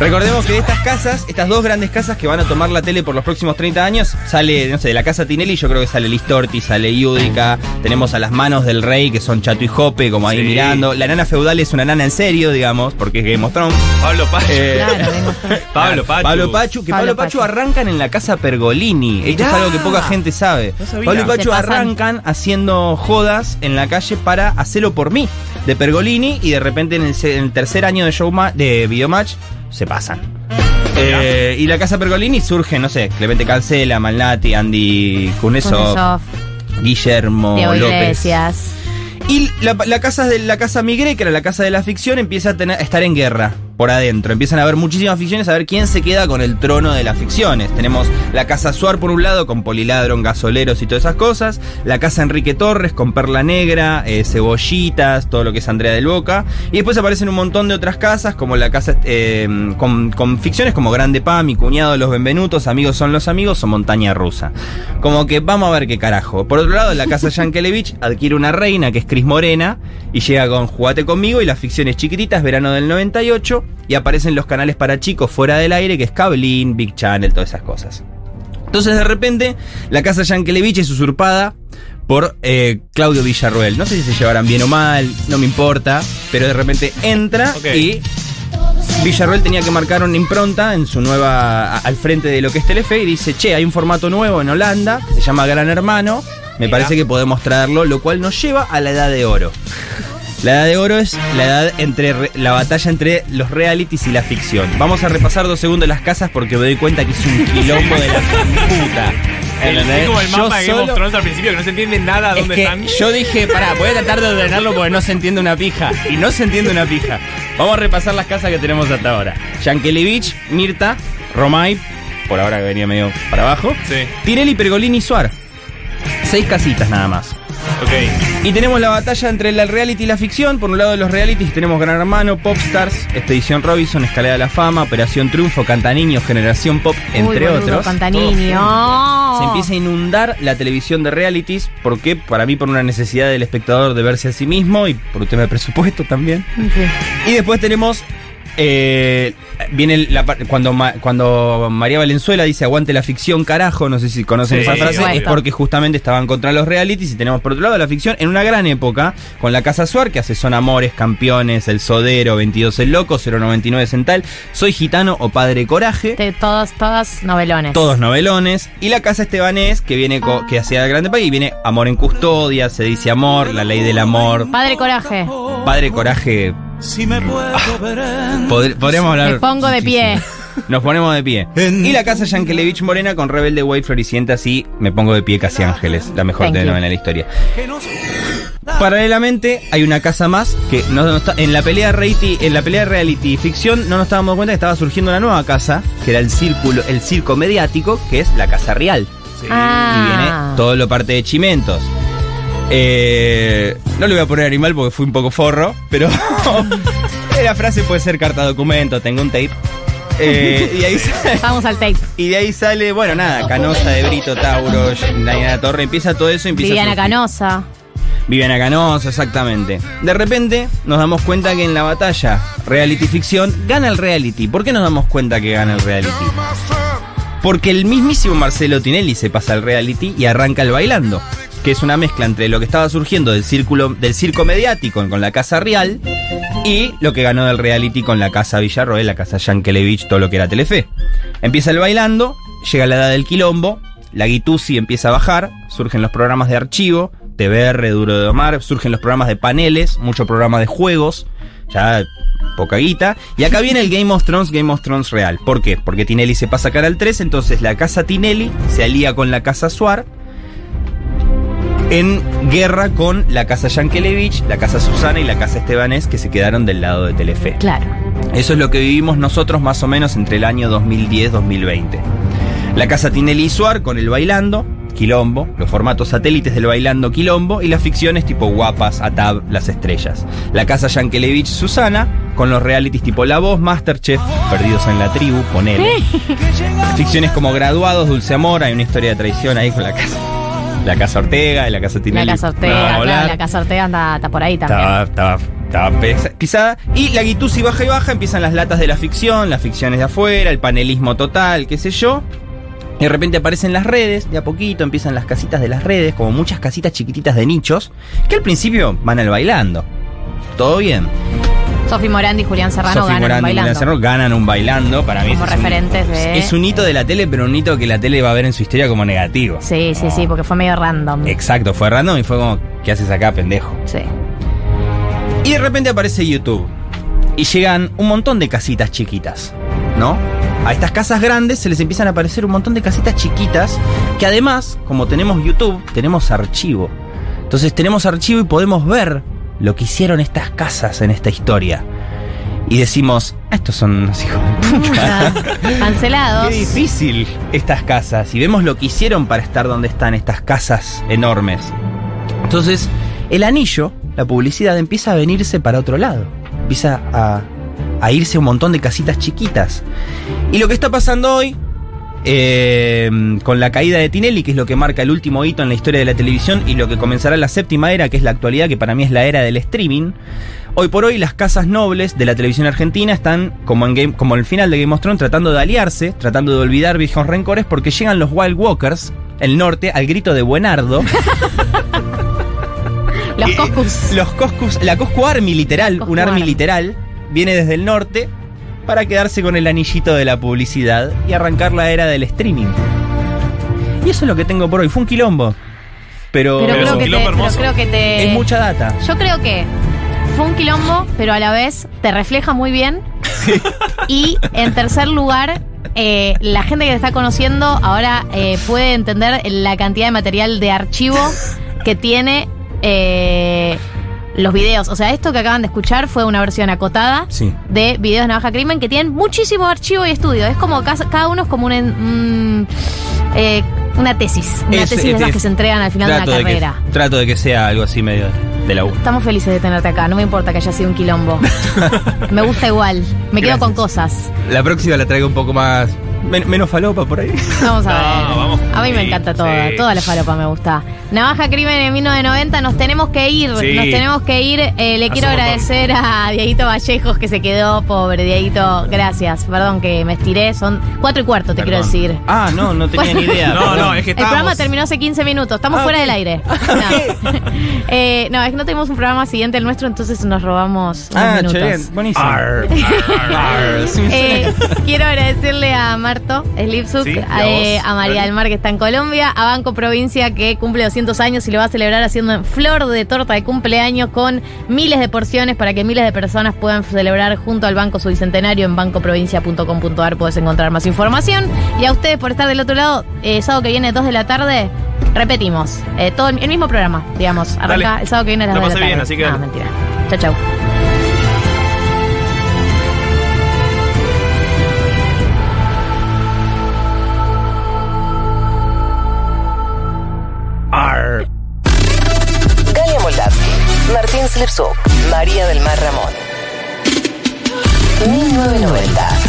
Recordemos que de estas casas, estas dos grandes casas que van a tomar la tele por los próximos 30 años, sale, no sé, de la casa Tinelli, yo creo que sale Listorti, sale Yudica, tenemos a las manos del rey, que son Chato y Jope, como ahí Sí. mirando. La nana feudal es una nana en serio, digamos, porque es Game of Thrones. Pablo Pacho. Eh, Claro, Pablo Pachu. Pablo Pachu, que Pablo Pablo, Pachu, Pachu. arrancan en la casa Pergolini. Esto es algo que poca gente sabe. No. Pablo y Pachu arrancan haciendo jodas en la calle para hacerlo por mí, de Pergolini, y de repente en el, se- en el tercer año de Showma, de Videomatch, se pasan. Eh, y la casa Pergolini surge, no sé, Clemente Cancela, Malnati, Andy Cuneso, Kuznetsov, Guillermo Diego López. Iglesias. Y la, la casa de la casa Migré, que era la casa de la ficción, empieza a, tener, a estar en guerra por adentro. Empiezan a haber muchísimas ficciones, a ver quién se queda con el trono de las ficciones. Tenemos la casa Suar por un lado, con Poliladron, gasoleros y todas esas cosas. La casa Enrique Torres, con Perla Negra, eh, cebollitas, todo lo que es Andrea del Boca. Y después aparecen un montón de otras casas, como la casa eh, con, con ficciones como Grande Pa, Mi Cuñado, Los Benvenutos, Amigos son los Amigos o Montaña Rusa. Como que vamos a ver qué carajo. Por otro lado, la casa Yankelevich adquiere una reina que es Cris Morena y llega con Jugate conmigo y las ficciones chiquititas, verano del 98, y aparecen los canales para chicos fuera del aire, que es Cablin, Big Channel, todas esas cosas. Entonces de repente la casa Yankelevich es usurpada por eh, Claudio Villarruel. No sé si se llevarán bien o mal, no me importa, pero de repente entra y Villarruel tenía que marcar una impronta en su nueva al frente de lo que es Telefe y dice, che, hay un formato nuevo en Holanda que se llama Gran Hermano, me Mira. parece que podemos traerlo, lo cual nos lleva a la edad de oro. La edad de oro es la edad entre re- la batalla entre los realities y la ficción. Vamos a repasar dos segundos las casas porque me doy cuenta que es un quilombo de la puta. Es como el Yo mapa solo- Thrones al principio, que no se entiende nada es dónde que están. yo dije, pará, voy a tratar de ordenarlo porque no se entiende una pija. Y no se entiende una pija. Vamos a repasar las casas que tenemos hasta ahora. Yankelevich, Mirta, Romay, por ahora que venía medio para abajo. Sí. Tirelli, Pergolini y Suar. Seis casitas nada más. Y tenemos la batalla entre la reality y la ficción. Por un lado de los realities tenemos Gran Hermano, Popstars, Expedición Robinson, Escalera de la Fama, Operación Triunfo, Cantaniños, Generación Pop, entre boludo, otros. Cantaniño. Se empieza a inundar la televisión de realities, porque para mí por una necesidad del espectador de verse a sí mismo y por un tema de presupuesto también. Y después tenemos eh, viene la cuando cuando María Valenzuela dice aguante la ficción carajo, no sé si conocen Sí, esa frase, es porque justamente estaban contra los realities y tenemos por otro lado la ficción en una gran época con la Casa Suar que hace Son Amores, Campeones, El Sodero, 22 El Loco, 099 Central, Soy Gitano o Padre Coraje. De todos, todas novelones. Todos novelones. Y la casa estebanés, que viene co- que hacía el grande país, viene Amor en Custodia, Se dice Amor, La Ley del Amor, Padre Coraje. Padre Coraje. Pod- podríamos hablar. Me pongo de pie. Nos ponemos de pie. Y la casa Yankelevich Morena con Rebelde Way Floricienta, así me pongo de pie casi Ángeles, la mejor Thank you. telenovela de la historia. Paralelamente hay una casa más que no, no está, en la pelea reality, en la pelea reality y ficción no nos estábamos dando cuenta que estaba surgiendo una nueva casa, que era el círculo, el circo mediático, que es la casa real. Y viene Ah. todo lo parte de Chimentos. Eh, no le voy a poner animal porque fui un poco forro, pero la frase puede ser carta documento, tengo un tape. Eh, y, ahí sale, Vamos al tape. y de ahí sale, bueno, nada, Canosa, de Brito, Tauro, Diana Torre, empieza todo eso, empieza Viviana. Canosa. Viviana Canosa, exactamente. De repente nos damos cuenta que en la batalla reality ficción gana el reality. ¿Por qué nos damos cuenta que gana el reality? Porque el mismísimo Marcelo Tinelli se pasa al reality y arranca el bailando, que es una mezcla entre lo que estaba surgiendo del círculo del circo mediático con la Casa Real y lo que ganó del reality con la Casa Villarroel, la Casa Yankelevich, todo lo que era Telefe. Empieza el bailando, llega la edad del quilombo, la Guitusi empieza a bajar, surgen los programas de archivo, TBR, Duro de Omar, surgen los programas de paneles, mucho programa de juegos, ya poca guita. Y acá viene el Game of Thrones, Game of Thrones real. ¿Por qué? Porque Tinelli se pasa a Canal 3, entonces la casa Tinelli se alía con la casa Suar en guerra con la casa Yankelevich, la casa Susana y la casa Estebanés que se quedaron del lado de Telefe. Claro. Eso es lo que vivimos nosotros más o menos entre el año 2010-2020. La casa Tinelli y Suar con el bailando, Quilombo, los formatos satélites del bailando Quilombo y las ficciones tipo Guapas, Atab, Las Estrellas. La casa Yankelevich Susana con los realities tipo La Voz, Masterchef, Perdidos en la Tribu, ponele. Ficciones como Graduados, Dulce Amor, hay una historia de traición ahí con la casa. La casa Ortega y la casa Tinelli. La casa Ortega, claro, la casa Ortega anda, está por ahí también. Estaba, estaba, estaba pisada. Y la Guitusi baja y baja, empiezan las latas de la ficción, las ficciones de afuera, el panelismo total, qué sé yo. Y de repente aparecen las redes, de a poquito empiezan las casitas de las redes, como muchas casitas chiquititas de nichos, que al principio van al bailando. Todo bien. Sofi Morandi y Julián Serrano Sofi ganan Morandi y bailando. Julián Serrano ganan un bailando. Para mí Como ese es un- referentes de- Es un hito de la tele, pero un hito que la tele va a ver en su historia como negativo. Sí, sí, sí, porque fue medio random. Exacto, fue random y fue como, ¿qué haces acá, pendejo? Sí. Y de repente aparece YouTube. Y llegan un montón de casitas chiquitas, ¿no? A estas casas grandes se les empiezan a aparecer un montón de casitas chiquitas que además, como tenemos YouTube, tenemos archivo. Entonces tenemos archivo y podemos ver lo que hicieron estas casas en esta historia. Y decimos, "Ah, estos son unos hijos de puta. Cancelados. Qué difícil estas casas. Y vemos lo que hicieron para estar donde están estas casas enormes. Entonces, el anillo, la publicidad, empieza a venirse para otro lado. Empieza a, a irse un montón de casitas chiquitas. Y lo que está pasando hoy, eh, con la caída de Tinelli, que es lo que marca el último hito en la historia de la televisión, y lo que comenzará la séptima era, que es la actualidad, que para mí es la era del streaming. Hoy por hoy las casas nobles de la televisión argentina están, como en, Game, como en el final de Game of Thrones, tratando de aliarse, tratando de olvidar viejos rencores, porque llegan los Wild Walkers, el norte, al grito de Buenardo. Los Coscus. Los Coscus, la Coscu Army literal, Coscu un Army Army. literal, viene desde el norte para quedarse con el anillito de la publicidad y arrancar la era del streaming. Y eso es lo que tengo por hoy. Fue un quilombo. Pero, Pero, creo, que te, pero creo que te. es mucha data. Yo creo que fue un quilombo, pero a la vez te refleja muy bien. Y en tercer lugar, eh, la gente que te está conociendo ahora eh, puede entender la cantidad de material de archivo que tiene eh, los videos. O sea, esto que acaban de escuchar fue una versión acotada Sí. de videos de Navaja Crimen que tienen muchísimo archivo y estudio. Es como cada uno es como un, un, eh, una tesis. Una Es- tesis es- de esas es- que se entregan al final de una que- carrera. trato de que sea algo así medio de la U. Estamos felices de tenerte acá, no me importa que haya sido un quilombo. me gusta igual, me quedo con cosas. La próxima la traigo un poco más. Men- menos falopa por ahí. Vamos a ver. No, vamos. A mí me encanta toda, sí. toda la falopa me gusta. Navaja Crimen en 1990, nos tenemos que ir, Sí. nos tenemos que ir. Eh, le quiero agradecer a Dieguito Vallejos que se quedó, pobre Dieguito, gracias. Perdón que me estiré, son cuatro y cuarto, te quiero decir. Ah, no, no tenía ni idea. No, no, es que El programa terminó hace 15 minutos, estamos Ah, fuera del aire. No. Eh, no, es que no tenemos un programa siguiente al nuestro, entonces nos robamos unos Ah, minutos. che, buenísimo. Arr, arr, arr. Eh, quiero agradecerle a Marto Slipsuk, Sí, eh, a María del Mar que está en Colombia, a Banco Provincia que cumple 200 años y lo va a celebrar haciendo en flor de torta de cumpleaños con miles de porciones para que miles de personas puedan celebrar junto al Banco su bicentenario en bancoprovincia.com.ar puedes encontrar más información y a ustedes por estar del otro lado, eh, sábado que viene 2 de la tarde, repetimos, eh, todo el mismo programa, digamos, arranca Dale. el sábado que viene a las La 2 de la tarde. bien, así que No, dale. mentira. Chau, chau. María del Mar Ramón. 1990.